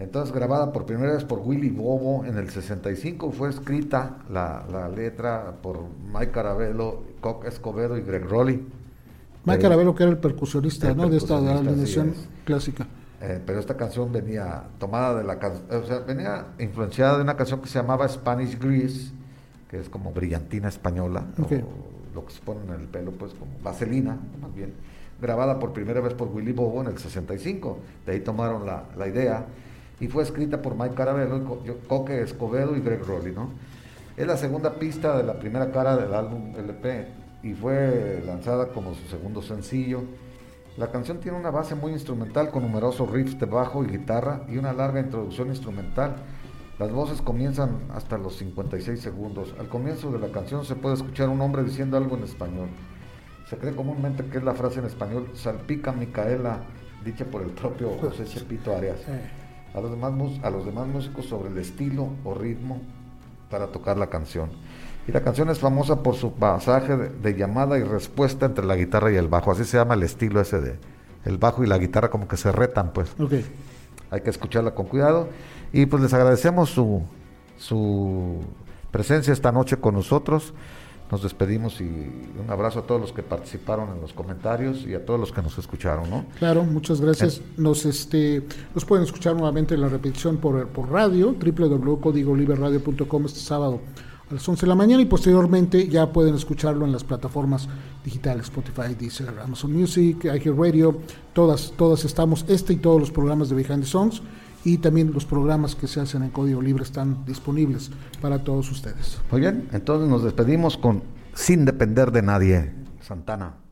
Entonces, grabada por primera vez por Willy Bobo en el 65, fue escrita la, la letra por Mike Carabello, Cock Escobedo y Greg Rowley. Mike Carabello, que era el percusionista, el ¿no? De esta alineación es. clásica. Eh, pero esta canción venía tomada de la canción, o sea, venía influenciada de una canción que se llamaba Spanish Grease, que es como brillantina española, Ok. o lo que se pone en el pelo, pues como vaselina, más bien, grabada por primera vez por Willy Bobo en el 65. De ahí tomaron la, la idea y fue escrita por Mike Carabello, Coque Escobedo y Greg Rowley, ¿no? Es la segunda pista de la primera cara del álbum LP y fue lanzada como su segundo sencillo. La canción tiene una base muy instrumental con numerosos riffs de bajo y guitarra y una larga introducción instrumental. Las voces comienzan hasta los 56 segundos. Al comienzo de la canción se puede escuchar un hombre diciendo algo en español. Se cree comúnmente que es la frase en español salpica Micaela, dicha por el propio José Chepito Arias. A los, demás, a los demás músicos sobre el estilo o ritmo para tocar la canción. Y la canción es famosa por su pasaje de, de llamada y respuesta entre la guitarra y el bajo. Así se llama el estilo ese de el bajo y la guitarra como que se retan, pues. ok. Hay que escucharla con cuidado. Y pues les agradecemos su, su presencia esta noche con nosotros. Nos despedimos y un abrazo a todos los que participaron en los comentarios y a todos los que nos escucharon, ¿no? Claro, muchas gracias. Nos este nos pueden escuchar nuevamente en la repetición por, por radio, www.codigoliberradio.com este sábado a las 11 de la mañana y posteriormente ya pueden escucharlo en las plataformas digitales, Spotify, Deezer, Amazon Music, iHeartRadio, todas, todas estamos, este y todos los programas de Behind the Songs y también los programas que se hacen en Código Libre están disponibles para todos ustedes. Muy bien, entonces nos despedimos con Sin depender de nadie, Santana.